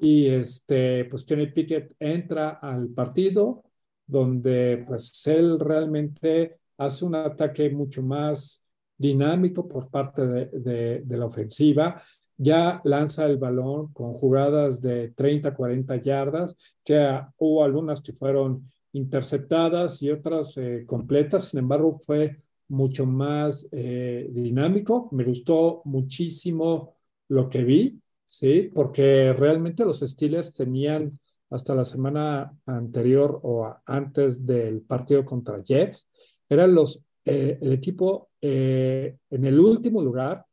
y este, pues Kenny Pickett entra al partido donde pues él realmente hace un ataque mucho más dinámico por parte de, de, de la ofensiva ya lanza el balón con jugadas de 30, 40 yardas, que hubo algunas que fueron interceptadas y otras eh, completas. Sin embargo, fue mucho más eh, dinámico. Me gustó muchísimo lo que vi, ¿sí? Porque realmente los Steelers tenían hasta la semana anterior o antes del partido contra Jets, eran los, eh, el equipo en el último lugar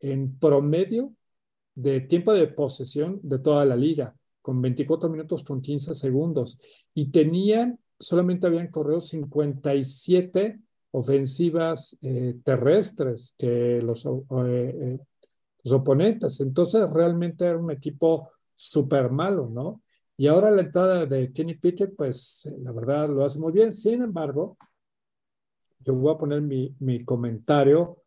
en promedio de tiempo de posesión de toda la liga, con 24 minutos con 15 segundos, y tenían solamente habían corrido 57 ofensivas eh, terrestres que los, eh, eh, los oponentes. Entonces realmente era un equipo súper malo, ¿no? Y ahora la entrada de Kenny Pickett, pues la verdad lo hace muy bien. Sin embargo, yo voy a poner mi, mi comentario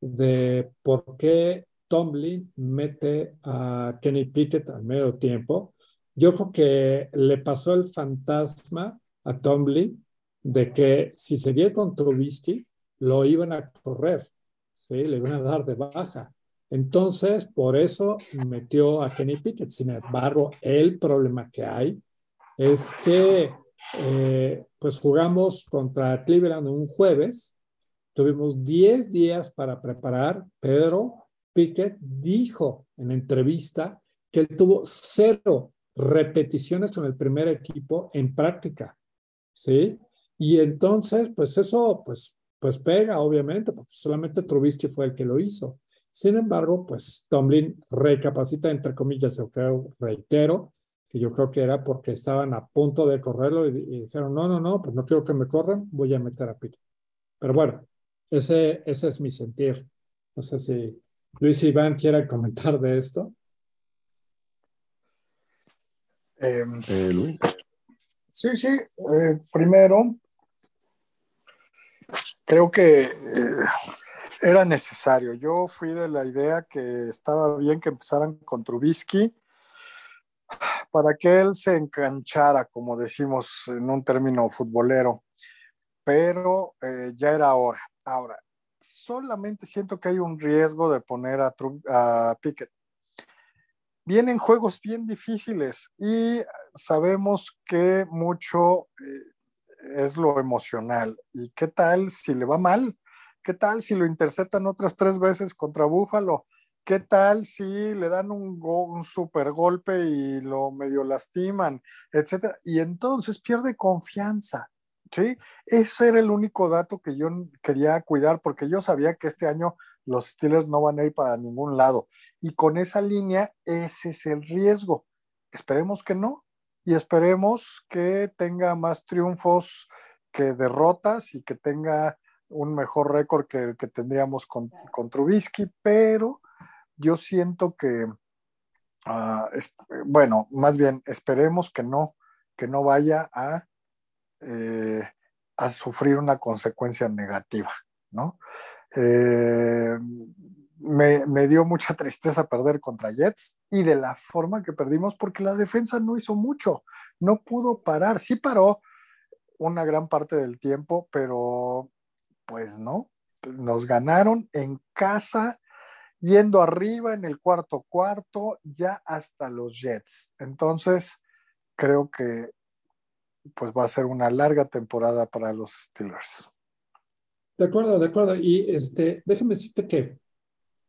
de por qué Tomlin mete a Kenny Pickett al medio tiempo. Yo creo que le pasó el fantasma a Tomlin de que si seguía con Trubisky, lo iban a correr, ¿sí? le iban a dar de baja. Entonces, por eso metió a Kenny Pickett. Sin embargo, el problema que hay es que eh, pues jugamos contra Cleveland un jueves, tuvimos 10 días para preparar, pero Pickett dijo en entrevista que él tuvo cero repeticiones con el primer equipo en práctica. ¿sí? Y entonces, pues eso, pues, pues pega, obviamente, porque solamente Trubisky fue el que lo hizo. Sin embargo, pues Tomlin recapacita, entre comillas, yo creo, reitero, que yo creo que era porque estaban a punto de correrlo y, dijeron, no, no, no, pues no quiero que me corran, voy a meter a Pickett. Pero bueno, ese, ese es mi sentir. No sé si Luis Iván quiere comentar de esto. Em, eh, Luis. Sí, sí. Eh, primero, creo que eh, era necesario. Yo fui de la idea que estaba bien que empezaran con Trubisky para que él se enganchara, como decimos en un término futbolero, pero ya era hora. Ahora, solamente siento que hay un riesgo de poner a, a Pickett. Vienen juegos bien difíciles y sabemos que mucho eh, es lo emocional. ¿Y qué tal si le va mal? ¿Qué tal si lo interceptan otras tres veces contra Búfalo? ¿Qué tal si le dan un, un super golpe y lo medio lastiman, etcétera? Y entonces pierde confianza. ¿sí? Ese era el único dato que yo quería cuidar porque yo sabía que este año los Steelers no van a ir para ningún lado. Y con esa línea, ese es el riesgo. Esperemos que no y esperemos que tenga más triunfos que derrotas y que tenga un mejor récord que, que tendríamos con, con, Trubisky, pero yo siento que, uh, es, bueno, más bien esperemos que no, que no vaya a eh, a sufrir una consecuencia negativa, ¿no? Eh, me, dio mucha tristeza perder contra Jets y de la forma que perdimos porque la defensa no hizo mucho, no pudo parar, sí paró una gran parte del tiempo, pero pues no, nos ganaron en casa, yendo arriba en el cuarto cuarto, ya hasta los Jets. Entonces, creo que pues va a ser una larga temporada para los Steelers. De acuerdo, de acuerdo. Y este, déjeme decirte que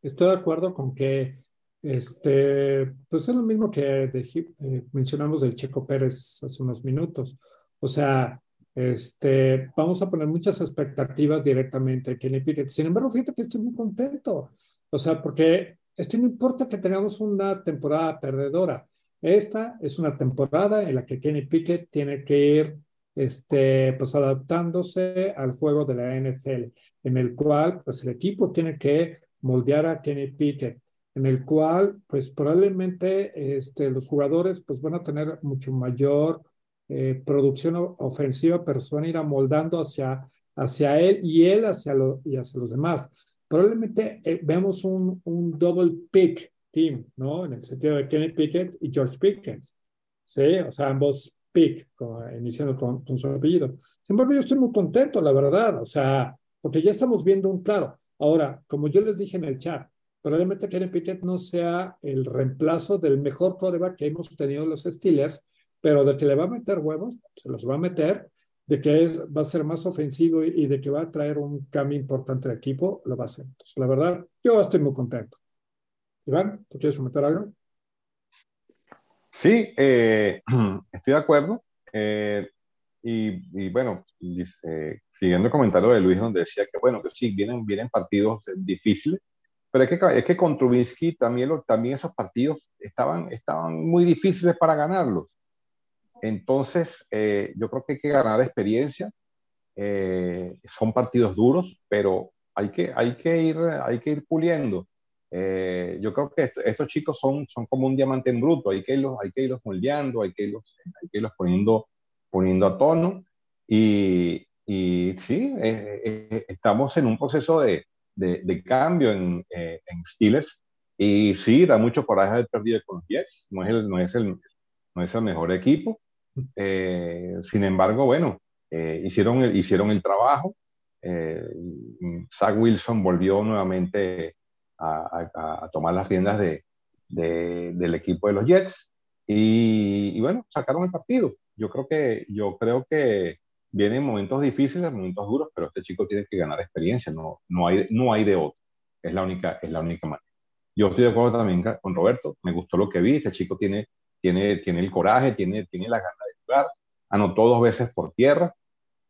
estoy de acuerdo con que este, pues es lo mismo que eh, mencionamos del Checo Pérez hace unos minutos. O sea, este, vamos a poner muchas expectativas directamente a Kenny Pickett. Sin embargo, fíjate que estoy muy contento. O sea, porque esto no importa que tengamos una temporada perdedora. Esta es una temporada en la que Kenny Pickett tiene que ir este, pues adaptándose al juego de la NFL, en el cual pues el equipo tiene que moldear a Kenny Pickett, en el cual pues probablemente este, los jugadores pues van a tener mucho mayor eh, producción ofensiva, pero se van a ir amoldando hacia, hacia él y él hacia, lo, y hacia los demás. Probablemente eh, vemos un, un double pick team, ¿no? En el sentido de Kenny Pickett y George Pickens, ¿sí? O sea, ambos Pick, iniciando con, su apellido. Sin embargo, yo estoy muy contento, la verdad, o sea, porque ya estamos viendo un claro. Ahora, como yo les dije en el chat, probablemente Kenny Pickett no sea el reemplazo del mejor quarterback que hemos tenido los Steelers, pero de que le va a meter huevos, se los va a meter, de que es, va a ser más ofensivo y, y, de que va a traer un cambio importante al equipo, lo va a hacer. Entonces, la verdad, yo estoy muy contento. Iván, ¿tú quieres comentar algo? Sí, eh, estoy de acuerdo. Eh, y, bueno, eh, siguiendo el comentario de Luis, donde decía que, bueno, que sí, vienen, vienen partidos difíciles, pero es que, es que con Trubinsky también, también esos partidos estaban, estaban muy difíciles para ganarlos. Entonces, yo creo que hay que ganar experiencia. son partidos duros, pero hay que, hay que, ir, hay que ir puliendo. Eh, yo creo que estos chicos son, son como un diamante en bruto, hay que irlos, hay que irlos moldeando, hay que irlos, hay que irlos poniendo, poniendo a tono. Y, y sí, eh, eh, estamos en un proceso de, de, cambio en, en, Steelers. Y sí, da mucho coraje haber perdido con los Jets, no es el, no es el, no es el mejor equipo. sin embargo, bueno, hicieron, el, hicieron el trabajo. Zach Wilson volvió nuevamente a, tomar las riendas de, del equipo de los Jets y, bueno, sacaron el partido. Yo creo que, yo creo que vienen momentos difíciles, momentos duros, pero este chico tiene que ganar experiencia, no, no, hay, no hay de otro. Es la única, es la única manera. Yo estoy de acuerdo también con Roberto, me gustó lo que vi, este chico tiene, tiene, tiene el coraje, tiene, tiene la ganas de jugar, anotó dos veces por tierra,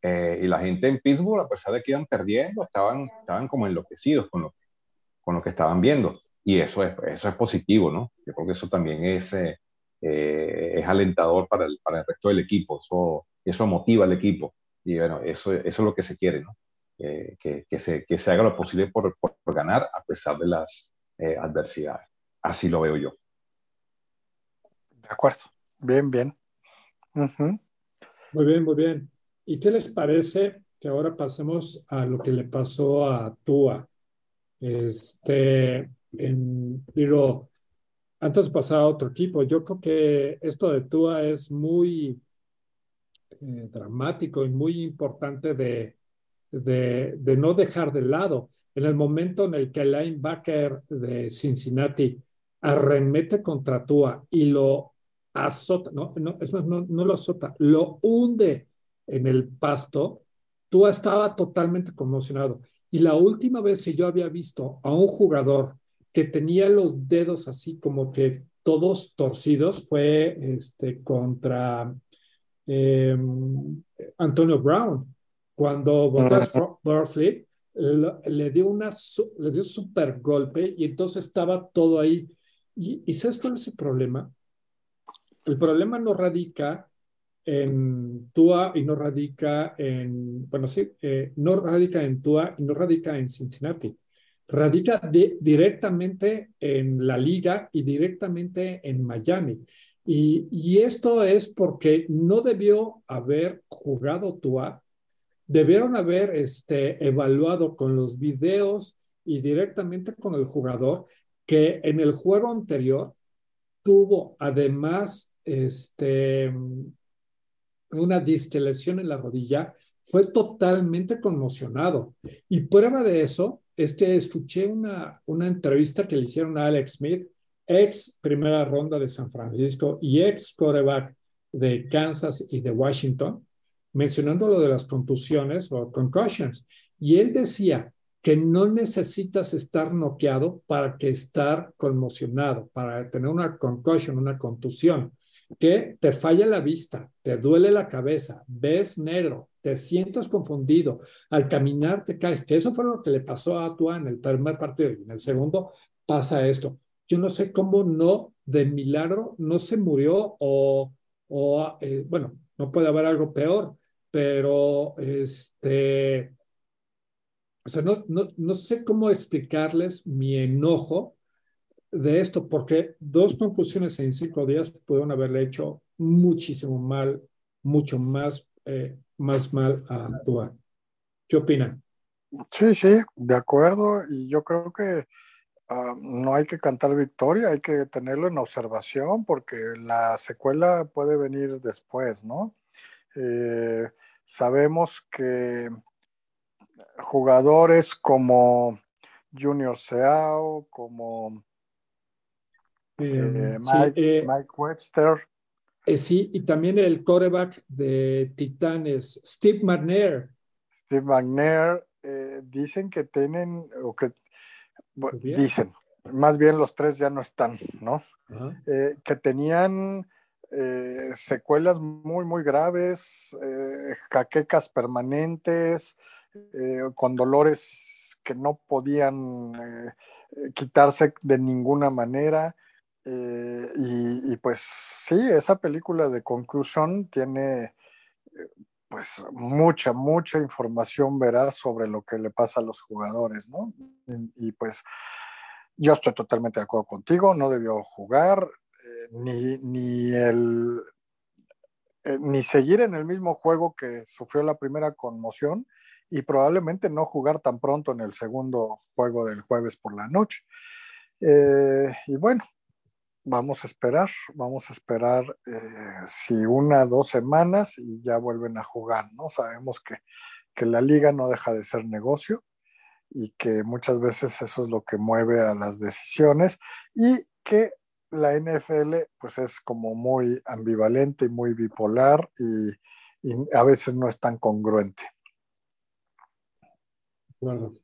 eh, y la gente en Pittsburgh, a pesar de que iban perdiendo, estaban, estaban como enloquecidos con lo, con lo que estaban viendo. Y eso es, eso es positivo, ¿no? Yo creo que eso también es, eh, eh, es alentador para el, para el resto del equipo, eso, eso motiva al equipo. Y bueno, eso, eso es lo que se quiere, ¿no? que, que, se, que se haga lo posible por, por, ganar a pesar de las adversidades. Así lo veo yo. De acuerdo. Bien, bien. Muy bien, muy bien. ¿Y qué les parece que ahora pasemos a lo que le pasó a Tua? Este, en, digo, antes de pasar a otro equipo, yo creo que esto de Tua es muy eh, dramático y muy importante de, de, de, no dejar de lado. En el momento en el que el linebacker de Cincinnati arremete contra Tua y lo azota, no, no, es más, no, no lo azota, lo hunde en el pasto, Tua estaba totalmente conmocionado. Y la última vez que yo había visto a un jugador que tenía los dedos así como que todos torcidos fue este, contra eh, Antonio Brown, cuando Burfleet le dio una le dio super golpe y entonces estaba todo ahí. ¿Y, ¿Y sabes cuál es el problema? El problema no radica en Tua y no radica en, bueno, sí, eh, no radica en Tua y no radica en Cincinnati. Radica directamente en la liga y directamente en Miami. Y, y, esto es porque no debió haber jugado Tua, debieron haber este, evaluado con los videos y directamente con el jugador que en el juego anterior tuvo además este, una lesión en la rodilla, fue totalmente conmocionado. Y prueba de eso es que escuché una, una entrevista que le hicieron a Alex Smith, ex primera ronda de San Francisco y ex quarterback de Kansas y de Washington, mencionando lo de las contusiones o concussions. Y él decía que no necesitas estar noqueado para que estar conmocionado, para tener una concussion, una contusión que te falla la vista, te duele la cabeza, ves negro, te sientes confundido, al caminar te caes, que eso fue lo que le pasó a Tua en el primer partido y en el segundo pasa esto. Yo no sé cómo no, de milagro, no se murió o, eh, bueno, no puede haber algo peor, pero este, o sea, no, no, no sé cómo explicarles mi enojo de esto, porque dos conclusiones en cinco días pueden haberle hecho muchísimo mal, mucho más, eh, más mal a Tua. ¿Qué opinan? Sí, sí, de acuerdo. Y yo creo que uh, no hay que cantar victoria, hay que tenerlo en observación porque la secuela puede venir después, ¿no? Eh, sabemos que jugadores como Junior Seao, como eh, eh, Mike, Webster. Eh, sí, y también el coreback de Titanes, Steve McNair. Steve McNair, dicen que tienen, o que dicen, más bien los tres ya no están, ¿no? que tenían secuelas muy, muy graves, jaquecas permanentes, con dolores que no podían quitarse de ninguna manera. Eh, y, pues sí, esa película de Conclusion tiene eh, pues mucha, mucha información veraz sobre lo que le pasa a los jugadores, ¿no? Y, pues yo estoy totalmente de acuerdo contigo, no debió jugar, eh, ni, ni, el, ni seguir en el mismo juego que sufrió la primera conmoción y probablemente no jugar tan pronto en el segundo juego del jueves por la noche. y bueno, vamos a esperar, vamos a esperar eh, si una, dos semanas y ya vuelven a jugar, ¿no? Sabemos que, que, la liga no deja de ser negocio y que muchas veces eso es lo que mueve a las decisiones y que la NFL pues es como muy ambivalente y muy bipolar y, y a veces no es tan congruente. Bueno.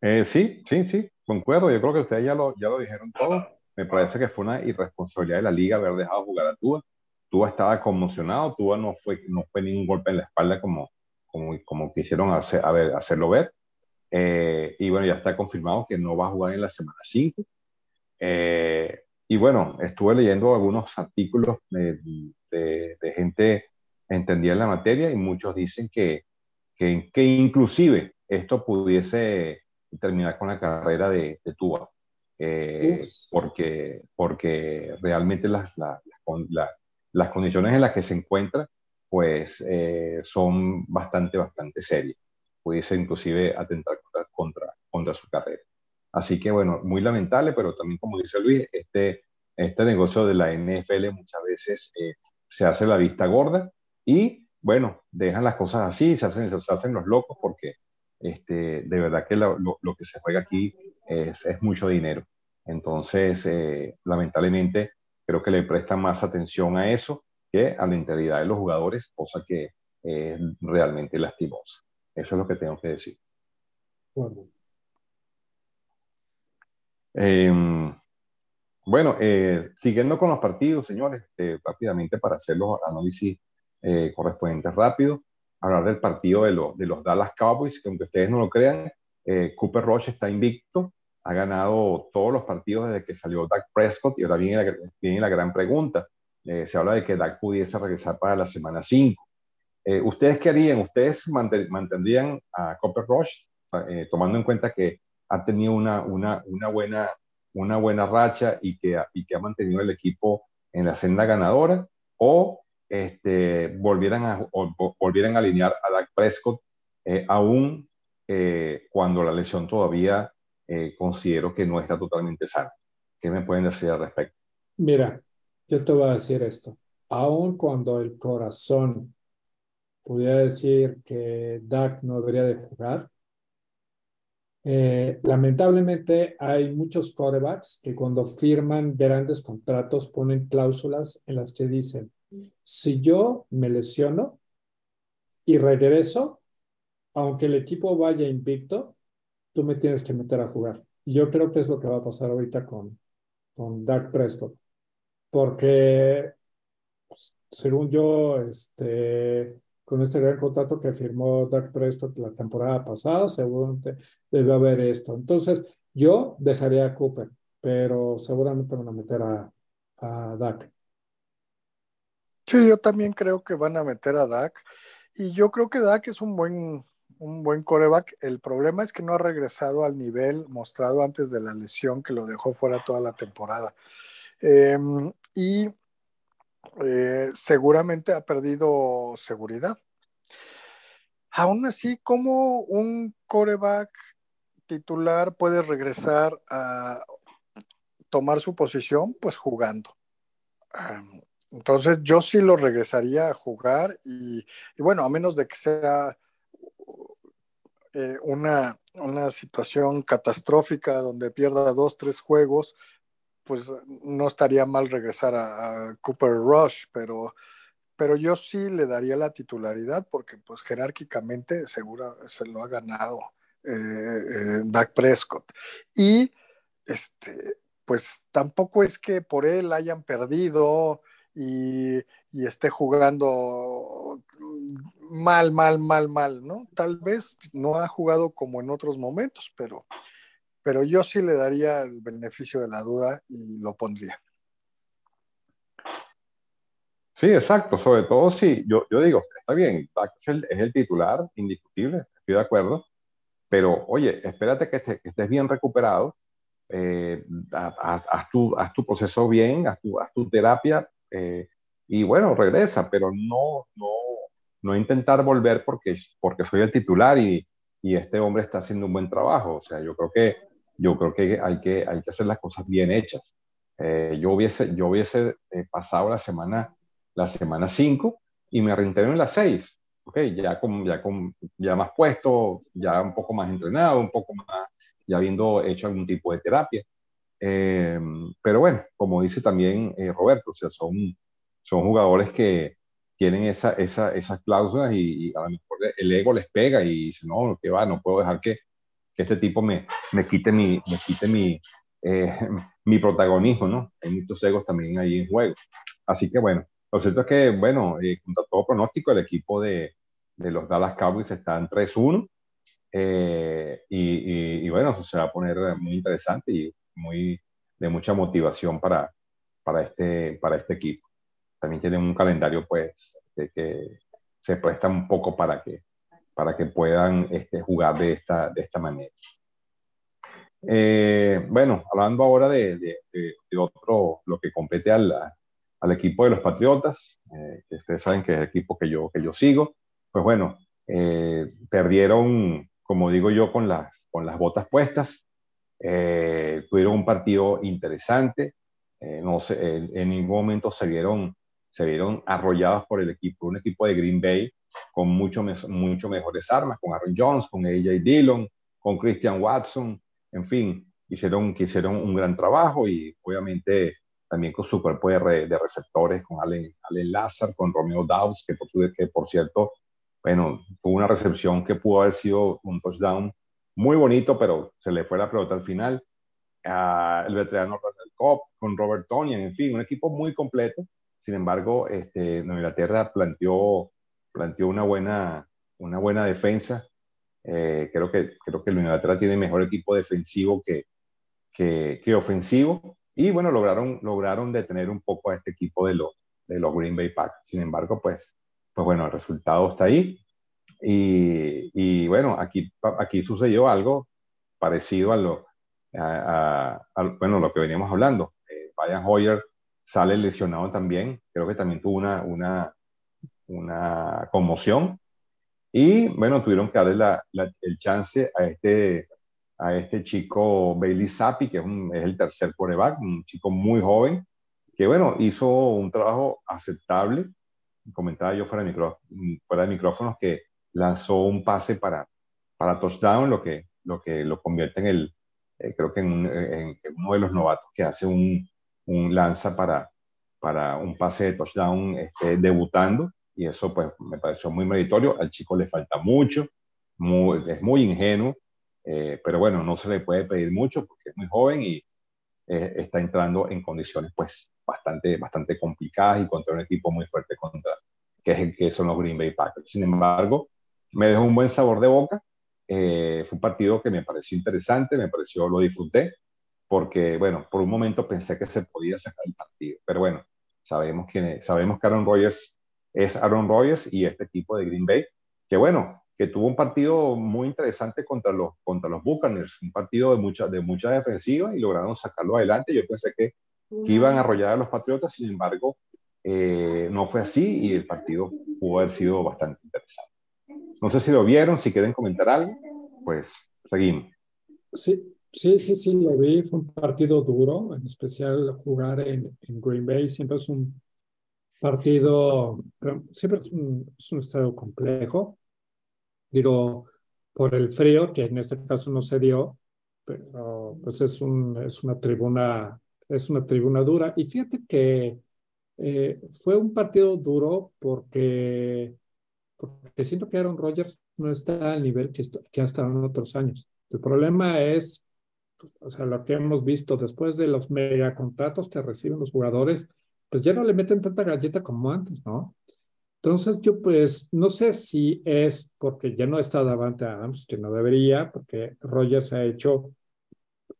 Eh, sí, sí, sí concuerdo, yo creo que ustedes ya lo, ya lo dijeron todo. Me parece que fue una irresponsabilidad de la liga haber dejado jugar a Tua. Tua estaba conmocionado, Tua no fue, no fue ningún golpe en la espalda como, como, como quisieron hacer, a ver, hacerlo ver. Eh, y bueno, ya está confirmado que no va a jugar en la semana 5. Eh, y bueno, estuve leyendo algunos artículos de, de, de gente entendida en la materia y muchos dicen que, que, que, inclusive esto pudiese terminar con la carrera de, de Tua. Eh, porque, porque realmente las, las, las, las, condiciones en las que se encuentra pues eh, son bastante, bastante serias. Pudiese inclusive atentar contra, contra, contra, su carrera. Así que bueno, muy lamentable, pero también como dice Luis, este, este negocio de la NFL muchas veces eh, se hace la vista gorda y bueno, dejan las cosas así, se hacen, se hacen los locos porque este, de verdad que lo, lo, lo que se juega aquí es, es mucho dinero. Entonces, eh, lamentablemente, creo que le prestan más atención a eso que a la integridad de los jugadores, cosa que es realmente lastimosa. Eso es lo que tengo que decir. Bueno, eh, bueno eh, siguiendo con los partidos, señores, eh, rápidamente para hacer los análisis correspondientes rápidos, hablar del partido de, lo, de, los Dallas Cowboys, que aunque ustedes no lo crean, Cooper Rush está invicto, ha ganado todos los partidos desde que salió Dak Prescott y ahora viene la, viene la gran pregunta. Eh, se habla de que Dak pudiese regresar para la semana 5. Eh, ¿Ustedes qué harían? ¿Ustedes mantendrían a Cooper Rush, eh, tomando en cuenta que ha tenido una, una, una, buena, una buena racha y que, y que ha mantenido el equipo en la senda ganadora? ¿O este, volvieran, a, volvieran a alinear a Dak Prescott eh, aún eh, cuando la lesión todavía eh, considero que no está totalmente sano. ¿Qué me pueden decir al respecto? Mira, yo te voy a decir esto. Aun cuando el corazón pudiera decir que Dak no debería de jugar, eh, lamentablemente hay muchos quarterbacks que cuando firman grandes contratos ponen cláusulas en las que dicen, si yo me lesiono y regreso, aunque el equipo vaya invicto, tú me tienes que meter a jugar. Yo creo que es lo que va a pasar ahorita con, con Dak Prescott, porque pues, según yo, este, con este gran contrato que firmó Dak Prescott la temporada pasada, seguramente debe haber esto. Entonces, yo dejaría a Cooper, pero seguramente van a meter a, a Dak. Sí, yo también creo que van a meter a Dak. Y yo creo que Dak es un buen un buen coreback. El problema es que no ha regresado al nivel mostrado antes de la lesión que lo dejó fuera toda la temporada. Eh, y eh, seguramente ha perdido seguridad. Aún así, ¿cómo un coreback titular puede regresar a tomar su posición? Pues jugando. Entonces yo sí lo regresaría a jugar y, bueno, a menos de que sea eh, una, una situación catastrófica donde pierda dos, tres juegos, pues no estaría mal regresar a, Cooper Rush, pero, pero yo sí le daría la titularidad porque pues jerárquicamente seguro se lo ha ganado eh, eh, Dak Prescott. Y este, pues tampoco es que por él hayan perdido y, esté jugando mal, mal, mal, mal, ¿no? Tal vez no ha jugado como en otros momentos, pero, pero yo sí le daría el beneficio de la duda y lo pondría. Sí, exacto, sobre todo sí, yo, yo digo, está bien, es el, es el titular, indiscutible, estoy de acuerdo, pero oye, espérate que, estés, que estés bien recuperado, eh, haz, haz, tu, haz, tu, proceso bien, haz tu, haz tu terapia eh, y bueno, regresa, pero no, no, no intentar volver porque, porque soy el titular y, y, este hombre está haciendo un buen trabajo. O sea, yo creo que, yo creo que, hay, que hay que hacer las cosas bien hechas. Eh, yo hubiese, yo hubiese eh, pasado la semana la semana 5 y me reintegro en la 6. Okay, ya, con, ya, con, ya más puesto, ya un poco más entrenado, un poco más, ya habiendo hecho algún tipo de terapia. Eh, pero bueno, como dice también eh, Roberto, o sea, son, son jugadores que, tienen esa, esa, esas cláusulas y, y, a lo mejor el ego les pega y dice, no, que va, no puedo dejar que, que este tipo me, me quite, mi, me quite mi, eh, mi protagonismo, ¿no? Hay muchos egos también ahí en juego. Así que bueno, lo cierto es que, bueno, eh, contra todo pronóstico, el equipo de, de los Dallas Cowboys está en 3-1. Eh, y, bueno, se va a poner muy interesante y muy de mucha motivación para, para, este, para este equipo. También tienen un calendario pues de que se presta un poco para que, para que puedan este, jugar de esta, de esta manera. Eh, bueno, hablando ahora de, de, otro, lo que compete al, al equipo de los Patriotas, eh, que ustedes saben que es el equipo que yo, que yo sigo, pues bueno, eh, perdieron, como digo yo, con las, con las botas puestas, tuvieron un partido interesante, no sé, en, ningún momento se vieron, se vieron arrollados por el equipo, un equipo de Green Bay con mucho, mucho mejores armas, con Aaron Jones, con AJ Dillon, con Christian Watson, en fin, hicieron, hicieron un gran trabajo y obviamente también con su cuerpo de, de receptores, con Allen, Allen Lazar, con Romeo Dawes, que por, que por cierto, bueno, tuvo una recepción que pudo haber sido un touchdown muy bonito, pero se le fue la pelota al final. Uh, el veterano Ronald Cobb, con Robert Tony, en fin, un equipo muy completo. Sin embargo, este, Inglaterra planteó, planteó una, buena, una buena defensa eh, creo, que, creo que el Inglaterra tiene mejor equipo defensivo que, que, ofensivo. Y bueno, lograron, lograron detener un poco a este equipo de, los de los Green Bay Packers. Sin embargo, pues, pues bueno, el resultado está ahí. Y, y bueno, aquí, aquí sucedió algo parecido a lo, a, bueno, lo que veníamos hablando. Eh, Brian Hoyer sale lesionado también. Creo que también tuvo una, una, una conmoción. Y bueno, tuvieron que darle el chance a este, a este chico Bailey Zappi, que es, el tercer quarterback, un chico muy joven, que bueno, hizo un trabajo aceptable. Comentaba yo fuera de, micro, fuera de micrófonos que lanzó un pase para, para touchdown, lo que, lo que lo convierte en el, eh, creo que en, uno de los novatos que hace un, un lanza para, para un pase de touchdown este, debutando y eso pues me pareció muy meritorio. Al chico le falta mucho, es muy ingenuo, eh, pero bueno, no se le puede pedir mucho porque es muy joven y eh, está entrando en condiciones pues bastante, bastante complicadas y contra un equipo muy fuerte contra, que, es, que son los Green Bay Packers. Sin embargo, me dejó un buen sabor de boca. Eh, fue un partido que me pareció interesante, me pareció, lo disfruté, porque, bueno, por un momento pensé que se podía sacar el partido, pero bueno, sabemos que, sabemos que Aaron Rodgers es Aaron Rodgers y este equipo de Green Bay, que bueno, que tuvo un partido muy interesante contra los, contra los Buccaneers, un partido de mucha, de mucha defensiva y lograron sacarlo adelante. Yo pensé que, iban a arrollar a los Patriotas, sin embargo, eh, no fue así y el partido pudo haber sido bastante interesante. No sé si lo vieron, si quieren comentar algo, pues seguimos. Sí, sí, sí, sí, lo vi. Fue un partido duro, en especial jugar en, en Green Bay. Siempre es un partido, siempre es un, es un estadio complejo, digo, por el frío, que en este caso no se dio, pero pues es, es una tribuna, es una tribuna dura. Y fíjate que eh, fue un partido duro porque, porque siento que Aaron Rodgers no está al nivel que, que ha estado en otros años. El problema es, o sea, lo que hemos visto después de los mega contratos que reciben los jugadores, pues ya no le meten tanta galleta como antes, ¿no? Entonces yo pues no sé si es porque ya no está Davante Adams, que no debería, porque Rogers ha hecho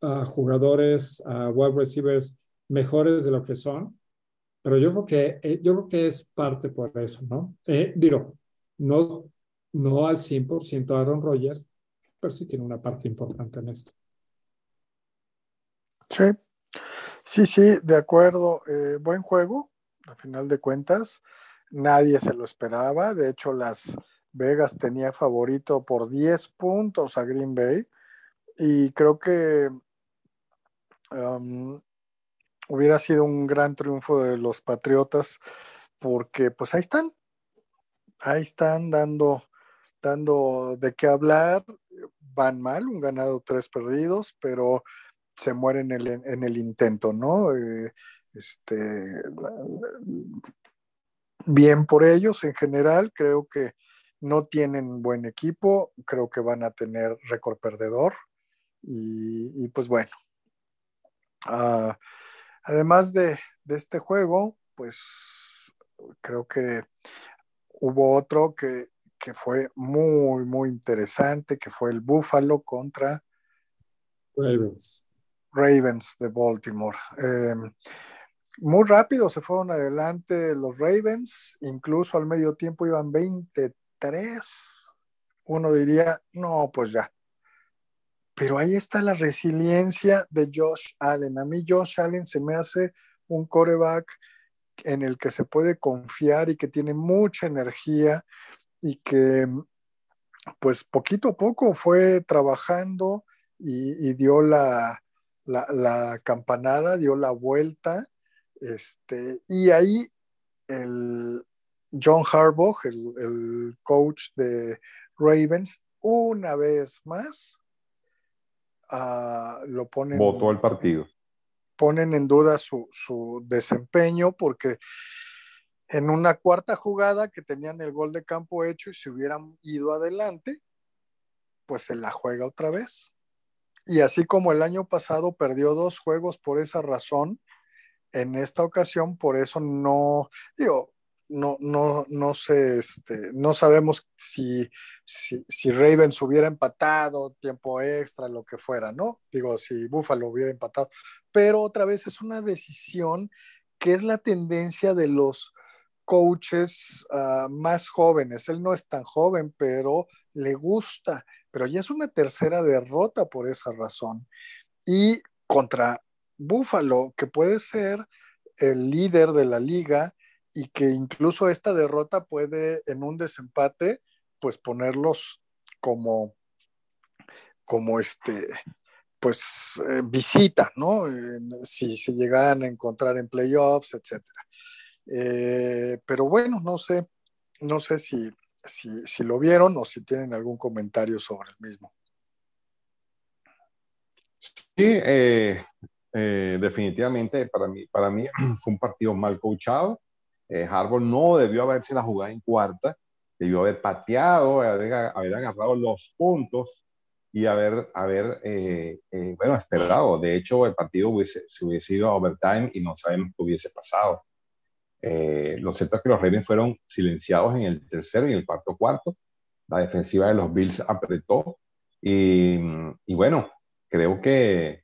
a jugadores, a wide receivers mejores de lo que son, pero yo creo que, eh, yo creo que es parte por eso, ¿no? Eh, digo, no, no al 100% Aaron Rodgers, pero sí tiene una parte importante en esto. Sí, Sí, sí, de acuerdo. Eh, buen juego, a final de cuentas. Nadie se lo esperaba. De hecho, Las Vegas tenía favorito por 10 puntos a Green Bay. Y creo que hubiera sido un gran triunfo de los Patriotas porque pues ahí están. Ahí están dando, dando de qué hablar. Van mal, un ganado, tres perdidos, pero se muere en el, en el intento, ¿no? Eh, este, bien por ellos en general, creo que no tienen buen equipo, creo que van a tener récord perdedor y, pues bueno. Ah, además de, de, este juego, pues creo que hubo otro que, que fue muy, muy interesante, que fue el Buffalo contra Ravens. Ravens de Baltimore. Em, muy rápido se fueron adelante los Ravens, incluso al medio tiempo iban 23. Uno diría, no, pues ya. Pero ahí está la resiliencia de Josh Allen. A mí Josh Allen se me hace un coreback en el que se puede confiar y que tiene mucha energía y que pues poquito a poco fue trabajando y, dio la, la, campanada, dio la vuelta, este, y ahí el John Harbaugh, el, coach de Ravens, una vez más uh, lo ponen. Votó el partido ponen en duda su, desempeño porque en una cuarta jugada que tenían el gol de campo hecho y se hubieran ido adelante, pues se la juega otra vez. Y así como el año pasado perdió dos juegos por esa razón, en esta ocasión por eso no, digo, no, no, no sé, este, no sabemos si, si, Ravens hubiera empatado, tiempo extra, lo que fuera, ¿no? Digo, si Buffalo hubiera empatado. Pero otra vez es una decisión que es la tendencia de los coaches uh, más jóvenes. Él no es tan joven, pero le gusta. Pero ya es una tercera derrota por esa razón. Y contra Buffalo, que puede ser el líder de la liga, y que incluso esta derrota puede en un desempate pues ponerlos como como este pues eh, visita, ¿no? si se llegaran a encontrar en playoffs, etcétera. Eh, pero bueno, no sé, no sé si, si, lo vieron o si tienen algún comentario sobre el mismo. Sí, eh, definitivamente para mí, para mí fue un partido mal coachado. Eh, Harbaugh no debió haberse la jugada en cuarta, debió haber pateado, haber, agarrado los puntos y haber, haber eh, eh, bueno, esperado. De hecho, el partido hubiese, se hubiese ido a overtime y no sabemos qué hubiese pasado. lo cierto es que los Ravens fueron silenciados en el tercero y en el cuarto cuarto. La defensiva de los Bills apretó y, y bueno, creo que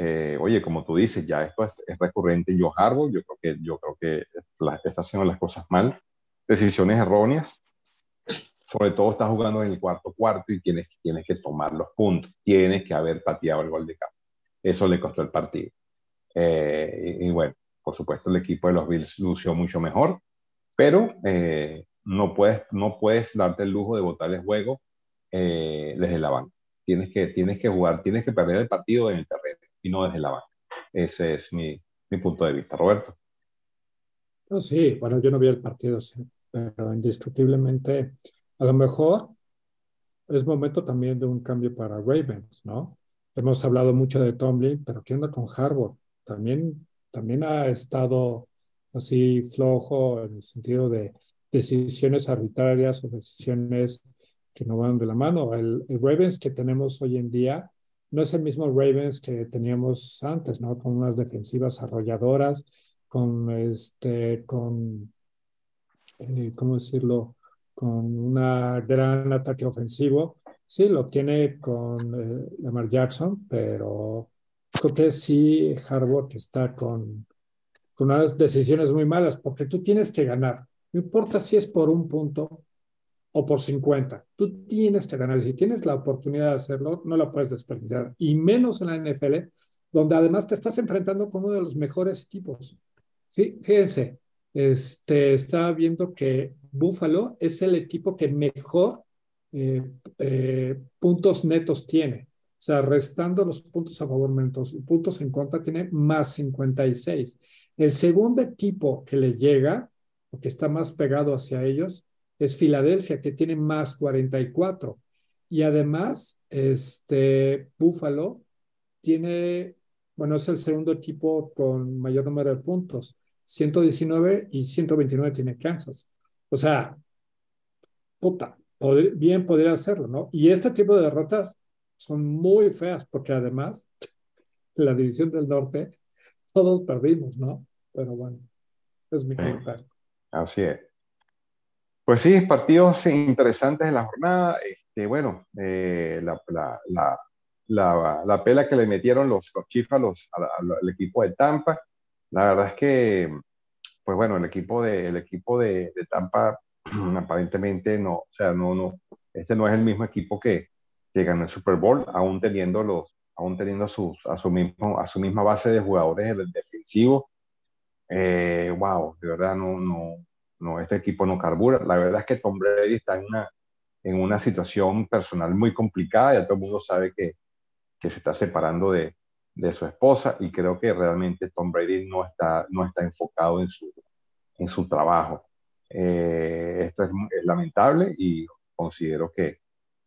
eh, oye, como tú dices, ya esto es, recurrente en Joe Harbaugh, yo creo que, yo creo que está haciendo las cosas mal, decisiones erróneas, sobre todo está jugando en el cuarto cuarto y tienes, tienes que tomar los puntos, tienes que haber pateado el gol de campo. Eso le costó el partido. Eh, y, bueno, por supuesto el equipo de los Bills lució mucho mejor, pero eh, no, puedes, no puedes darte el lujo de botar el juego desde la banca. Tienes que, tienes que jugar, tienes que perder el partido en el terreno y no desde la banca. Ese es mi, mi punto de vista, Roberto. Sí, bueno, yo no vi el partido, sí, pero indiscutiblemente, a lo mejor es momento también de un cambio para Ravens, ¿no? Hemos hablado mucho de Tomlin, pero ¿qué onda con Harvard? También, también ha estado así flojo en el sentido de decisiones arbitrarias o decisiones que no van de la mano. El, el Ravens que tenemos hoy en día no es el mismo Ravens que teníamos antes, ¿no? Con unas defensivas arrolladoras, con este, con, eh, ¿cómo decirlo? Con una gran ataque ofensivo. Sí, lo tiene con eh, Lamar Jackson, pero creo que sí, Harbaugh está con, con unas decisiones muy malas, porque tú tienes que ganar. No importa si es por un punto, o por 50. Tú tienes que ganar. Si tienes la oportunidad de hacerlo, no la puedes desperdiciar. Y menos en la NFL, donde además te estás enfrentando con uno de los mejores equipos. Sí, fíjense, este, estaba viendo que Buffalo es el equipo que mejor eh, eh, puntos netos tiene. O sea, restando los puntos a favor menos puntos en contra, tiene más 56. El segundo equipo que le llega, o que está más pegado hacia ellos, es Filadelfia, que tiene más 44. Y además, este, Buffalo tiene, bueno, es el segundo equipo con mayor número de puntos, 119 y 129 tiene Kansas. O sea, puta, bien podría hacerlo, ¿no? Y este tipo de derrotas son muy feas porque además, la división del norte, todos perdimos, ¿no? Pero bueno, es mi comentario. Así es. Pues sí, partidos interesantes en la jornada. Este, bueno, eh, la, la, la, la, pela que le metieron los, los Chiefs al equipo de Tampa. La verdad es que, pues bueno, el equipo de, el equipo de, Tampa aparentemente no, o sea, no, no, este no es el mismo equipo que, que ganó el Super Bowl, aún teniendo los, aún teniendo sus, a, su mismo, a su misma base de jugadores defensivos. Eh, wow, de verdad no, no, no, este equipo no carbura. La verdad es que Tom Brady está en una, en una situación personal muy complicada, ya todo el mundo sabe que, que se está separando de, de, su esposa y creo que realmente Tom Brady no está, no está enfocado en su, en su trabajo. Eh, esto es, lamentable y considero que,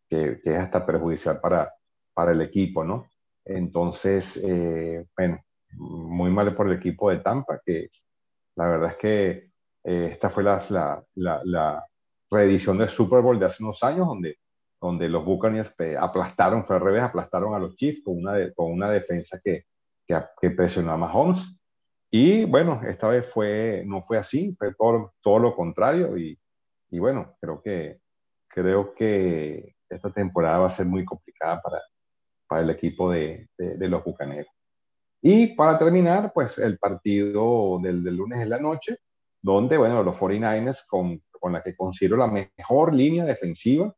que, que, es hasta perjudicial para, para el equipo, ¿no? Entonces, eh, bueno, muy mal por el equipo de Tampa, que la verdad es que eh, esta fue la, la, la, reedición del Super Bowl de hace unos años, donde, donde los Buccaneers aplastaron, fue al revés, aplastaron a los Chiefs con una, con una defensa que, que, presionó a Mahomes. Y bueno, esta vez fue, no fue así, fue todo, todo lo contrario. Y, y bueno, creo que, creo que esta temporada va a ser muy complicada para, para el equipo de, de, los Bucaneros. Y para terminar, pues el partido del, del, lunes en la noche, donde, bueno, los 49ers, con, con la que considero la mejor línea defensiva,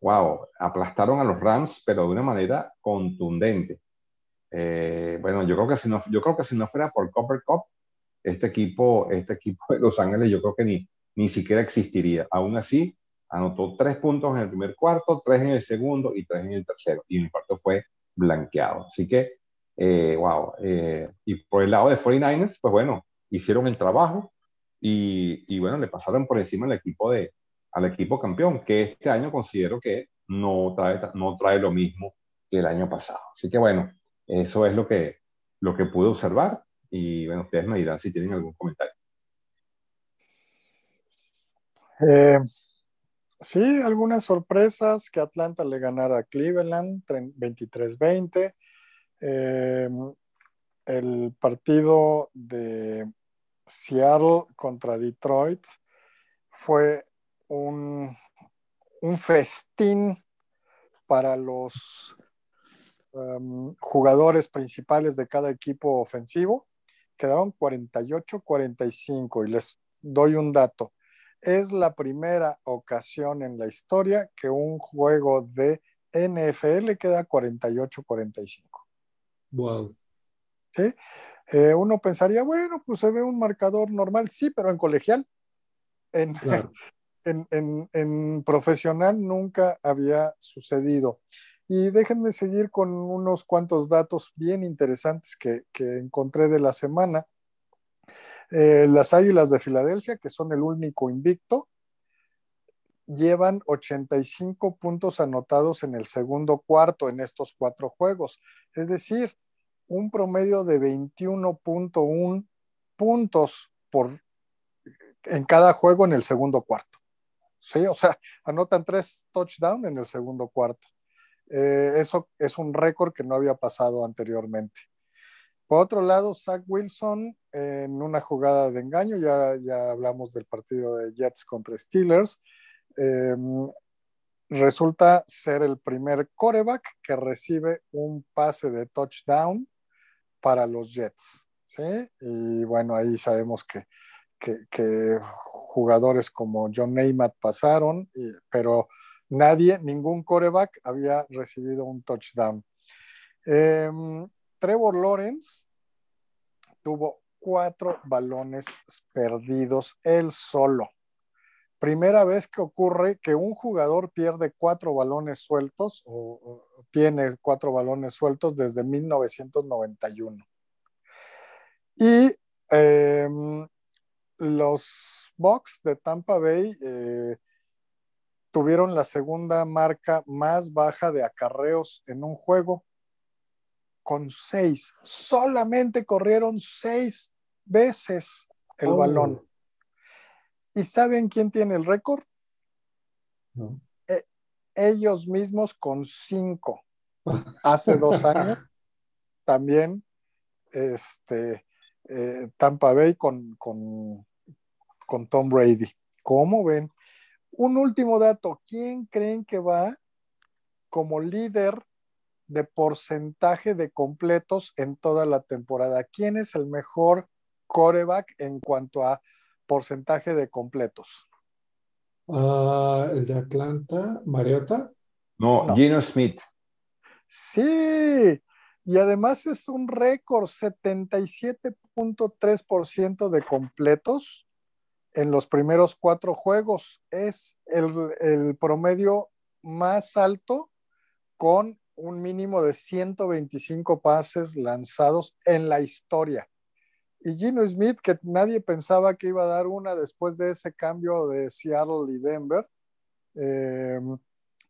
wow, aplastaron a los Rams, pero de una manera contundente. Eh, bueno, yo creo que si no, yo creo que si no fuera por Copper Cup, este equipo, este equipo de Los Ángeles, yo creo que ni, ni siquiera existiría. Aún así, anotó tres puntos en el primer cuarto, tres en el segundo y tres en el tercero. Y el cuarto fue blanqueado. Así que, eh, wow. Eh, y por el lado de 49ers, pues bueno, hicieron el trabajo, y, bueno, le pasaron por encima al equipo, de, al equipo campeón, que este año considero que no trae, no trae lo mismo que el año pasado. Así que bueno, eso es lo que, lo que pude observar y bueno, ustedes me dirán si tienen algún comentario. Eh, sí, algunas sorpresas que Atlanta le ganara a Cleveland 23-20. Eh, el partido de Seattle contra Detroit fue un, un festín para los um, jugadores principales de cada equipo ofensivo. Quedaron 48-45 y les doy un dato. Es la primera ocasión en la historia que un juego de NFL queda 48-45. Wow. ¿Sí? Eh, uno pensaría, bueno, pues se ve un marcador normal, sí, pero en colegial, en, claro. en, en, en, profesional nunca había sucedido. Y déjenme seguir con unos cuantos datos bien interesantes que, que encontré de la semana. Eh, las Águilas de Filadelfia, que son el único invicto, llevan 85 puntos anotados en el segundo cuarto en estos cuatro juegos. Es decir, un promedio de 21.1 puntos por, en cada juego en el segundo cuarto. Sí, o sea, anotan tres touchdowns en el segundo cuarto. Eh, eso es un récord que no había pasado anteriormente. Por otro lado, Zach Wilson en una jugada de engaño, ya, ya hablamos del partido de Jets contra Steelers, eh, resulta ser el primer coreback que recibe un pase de touchdown para los Jets. ¿sí? Y bueno, ahí sabemos que, que, jugadores como John Neymar pasaron, pero nadie, ningún coreback había recibido un touchdown. Eh, Trevor Lawrence tuvo cuatro balones perdidos él solo. Primera vez que ocurre que un jugador pierde cuatro balones sueltos o, tiene cuatro balones sueltos desde 1991. Y eh, los Bucks de Tampa Bay eh, tuvieron la segunda marca más baja de acarreos en un juego con seis. Solamente corrieron seis veces el oh. balón. ¿Y saben quién tiene el récord? No. Eh, ellos mismos con cinco hace dos años también este, eh, Tampa Bay con, con, con, Tom Brady. ¿Cómo ven? un último dato, ¿quién creen que va como líder de porcentaje de completos en toda la temporada? ¿Quién es el mejor coreback en cuanto a porcentaje de completos? Ah, el de Atlanta, Mariota. No, No. Gino Smith. Sí, y además es un récord, 77.3% de completos en los primeros cuatro juegos. Es el, el promedio más alto con un mínimo de 125 pases lanzados en la historia. Y Gino Smith, que nadie pensaba que iba a dar una después de ese cambio de Seattle y Denver, eh,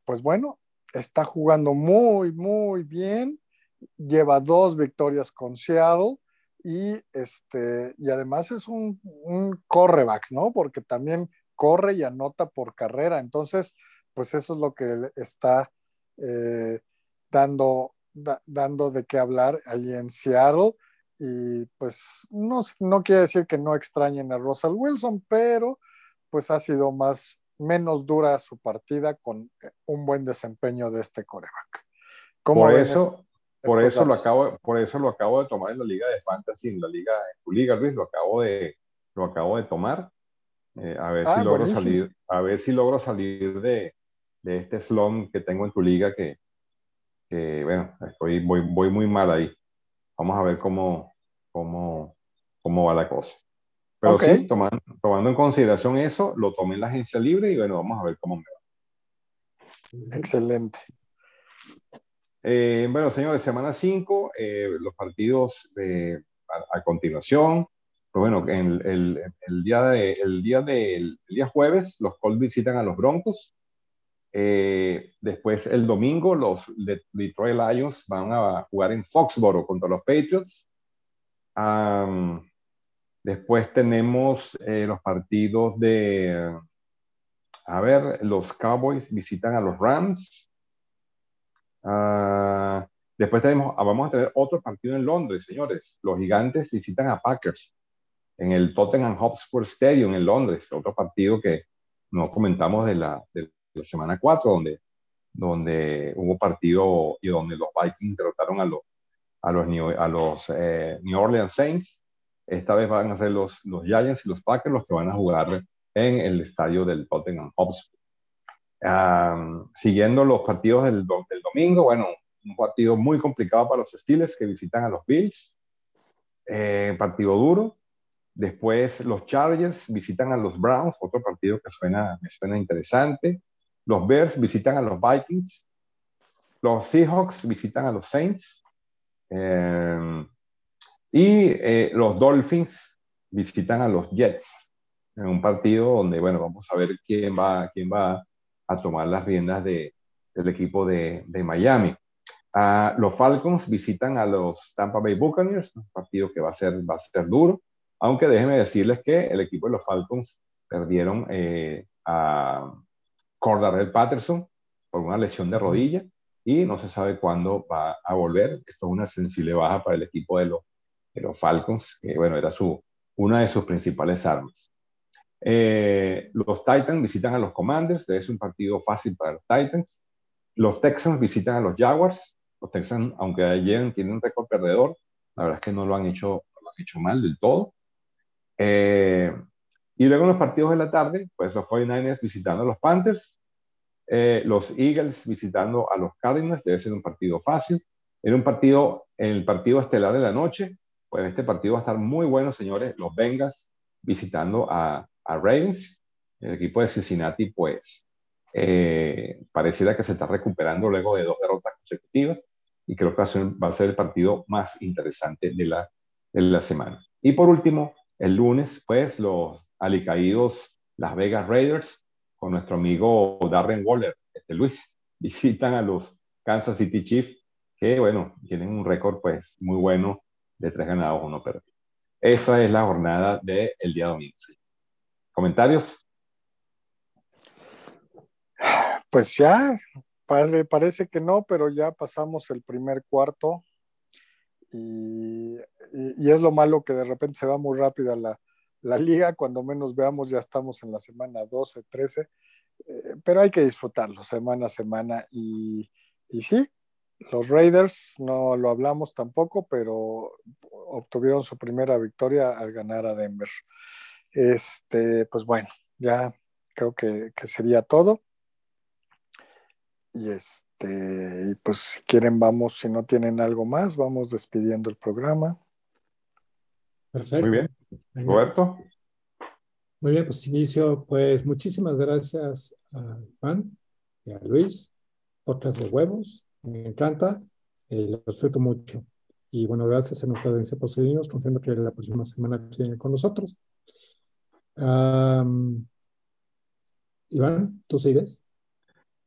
pues bueno, está jugando muy, muy bien. Lleva dos victorias con Seattle y, este, y además es un, un correback, ¿no? Porque también corre y anota por carrera. Entonces, pues eso es lo que está eh, dando, da, dando de qué hablar ahí en Seattle. Y pues no, no quiere decir que no extrañen a Russell Wilson, pero pues ha sido más, menos dura su partida con un buen desempeño de este coreback. Por eso, por eso lo acabo, por eso lo acabo de tomar en la liga de fantasy, en la liga, en tu liga, Luis, lo acabo de, lo acabo de tomar. Eh, a ver Ah, si logro buenísimo. salir, a ver si logro salir de, de este slum que tengo en tu liga que, que bueno, estoy, voy, voy muy mal ahí. Vamos a ver cómo, cómo, cómo va la cosa. Pero Ok. sí, tomando, tomando en consideración eso, lo tomé en la agencia libre y bueno, vamos a ver cómo me va. Excelente. Eh, bueno, señores, semana 5, los partidos eh, a, a, continuación. Pues bueno, el, el, el, día de, el, día de, el día jueves, los Colts visitan a los Broncos. Eh, después, el domingo, los de Detroit Lions van a jugar en Foxboro contra los Patriots. Um, después tenemos eh, los partidos de, a ver, los Cowboys visitan a los Rams. Uh, después tenemos, ah, vamos a tener otro partido en Londres, señores. Los gigantes visitan a Packers en el Tottenham Hotspur Stadium en Londres. Otro partido que no comentamos de la, la semana 4, donde, donde hubo partido y donde los Vikings derrotaron a los, a los, New, a los eh, New Orleans Saints. Esta vez van a ser los, los Giants y los Packers los que van a jugar en el estadio del Tottenham Hotspur. Um, siguiendo los partidos del, del, domingo, bueno, un partido muy complicado para los Steelers que visitan a los Bills, eh, partido duro. Después los Chargers visitan a los Browns, otro partido que suena, me suena interesante. Los Bears visitan a los Vikings. Los Seahawks visitan a los Saints. Eh, y eh, los Dolphins visitan a los Jets. En un partido donde, bueno, vamos a ver quién va, quién va a tomar las riendas de, del equipo de, de Miami. Uh, los Falcons visitan a los Tampa Bay Buccaneers, un partido que va a ser, va a ser duro, aunque déjenme decirles que el equipo de los Falcons perdieron eh, a Cordarrelle Patterson por una lesión de rodilla y no se sabe cuándo va a volver. Esto es una sensible baja para el equipo de los, de los Falcons, que bueno, era su, una de sus principales armas. Eh, los Titans visitan a los Commanders, es un partido fácil para los Titans. Los Texans visitan a los Jaguars. Los Texans, aunque ayer tienen un récord perdedor, la verdad es que no lo han hecho, no lo han hecho mal del todo. Eh, y luego en los partidos de la tarde, pues los 49ers visitando a los Panthers, eh, los Eagles visitando a los Cardinals, debe ser un partido fácil. En un partido, el partido estelar de la noche, pues este partido va a estar muy bueno, señores. Los Bengals visitando a, a Ravens, el equipo de Cincinnati, pues eh, pareciera que se está recuperando luego de dos derrotas consecutivas y creo que va a ser, va a ser el partido más interesante de la, de la semana. Y por último, el lunes, pues los alicaídos Las Vegas Raiders con nuestro amigo Darren Waller, este Luis, visitan a los Kansas City Chiefs, que bueno, tienen un récord pues muy bueno de tres ganados, uno perdido. Esa es la jornada del el día domingo. ¿Comentarios? Pues ya, parece, que no, pero ya pasamos el primer cuarto y, y, y, es lo malo que de repente se va muy rápida la, la liga, cuando menos veamos ya estamos en la semana 12, 13 eh, pero hay que disfrutarlo semana a semana y, y sí, los Raiders no lo hablamos tampoco, pero obtuvieron su primera victoria al ganar a Denver. Este, pues bueno, ya creo que, que sería todo. Y este, y pues si quieren, vamos, si no tienen algo más, vamos despidiendo el programa. Perfecto. Muy bien. Roberto. Muy bien, pues inicio, pues muchísimas gracias a Juan y a Luis, podcast de huevos, me encanta, eh, lo disfruto mucho. Y bueno, gracias a nuestra audiencia por seguirnos, confiando que la próxima semana viene con nosotros. Um, Iván, ¿tú sigues?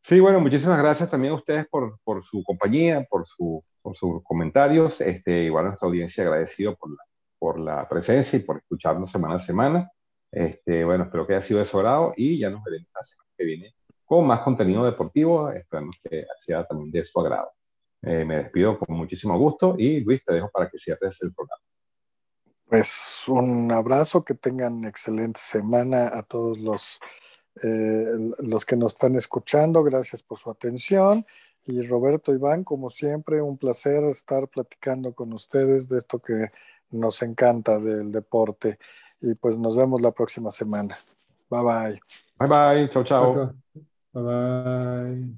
Sí, bueno, muchísimas gracias también a ustedes por, por su compañía, por, su, por sus comentarios. Este, igual a nuestra audiencia agradecido por la, por la presencia y por escucharnos semana a semana. Este, bueno, espero que haya sido de su agrado y ya nos veremos la semana que viene con más contenido deportivo. Esperamos que sea también de su agrado. Eh, me despido con muchísimo gusto y Luis, te dejo para que cierres el programa. Pues un abrazo, que tengan excelente semana a todos los, eh, los que nos están escuchando. Gracias por su atención. Y Roberto Iván, como siempre, un placer estar platicando con ustedes de esto que nos encanta del deporte. Y pues nos vemos la próxima semana. Bye bye. Bye bye. Chao, chao. Bye bye.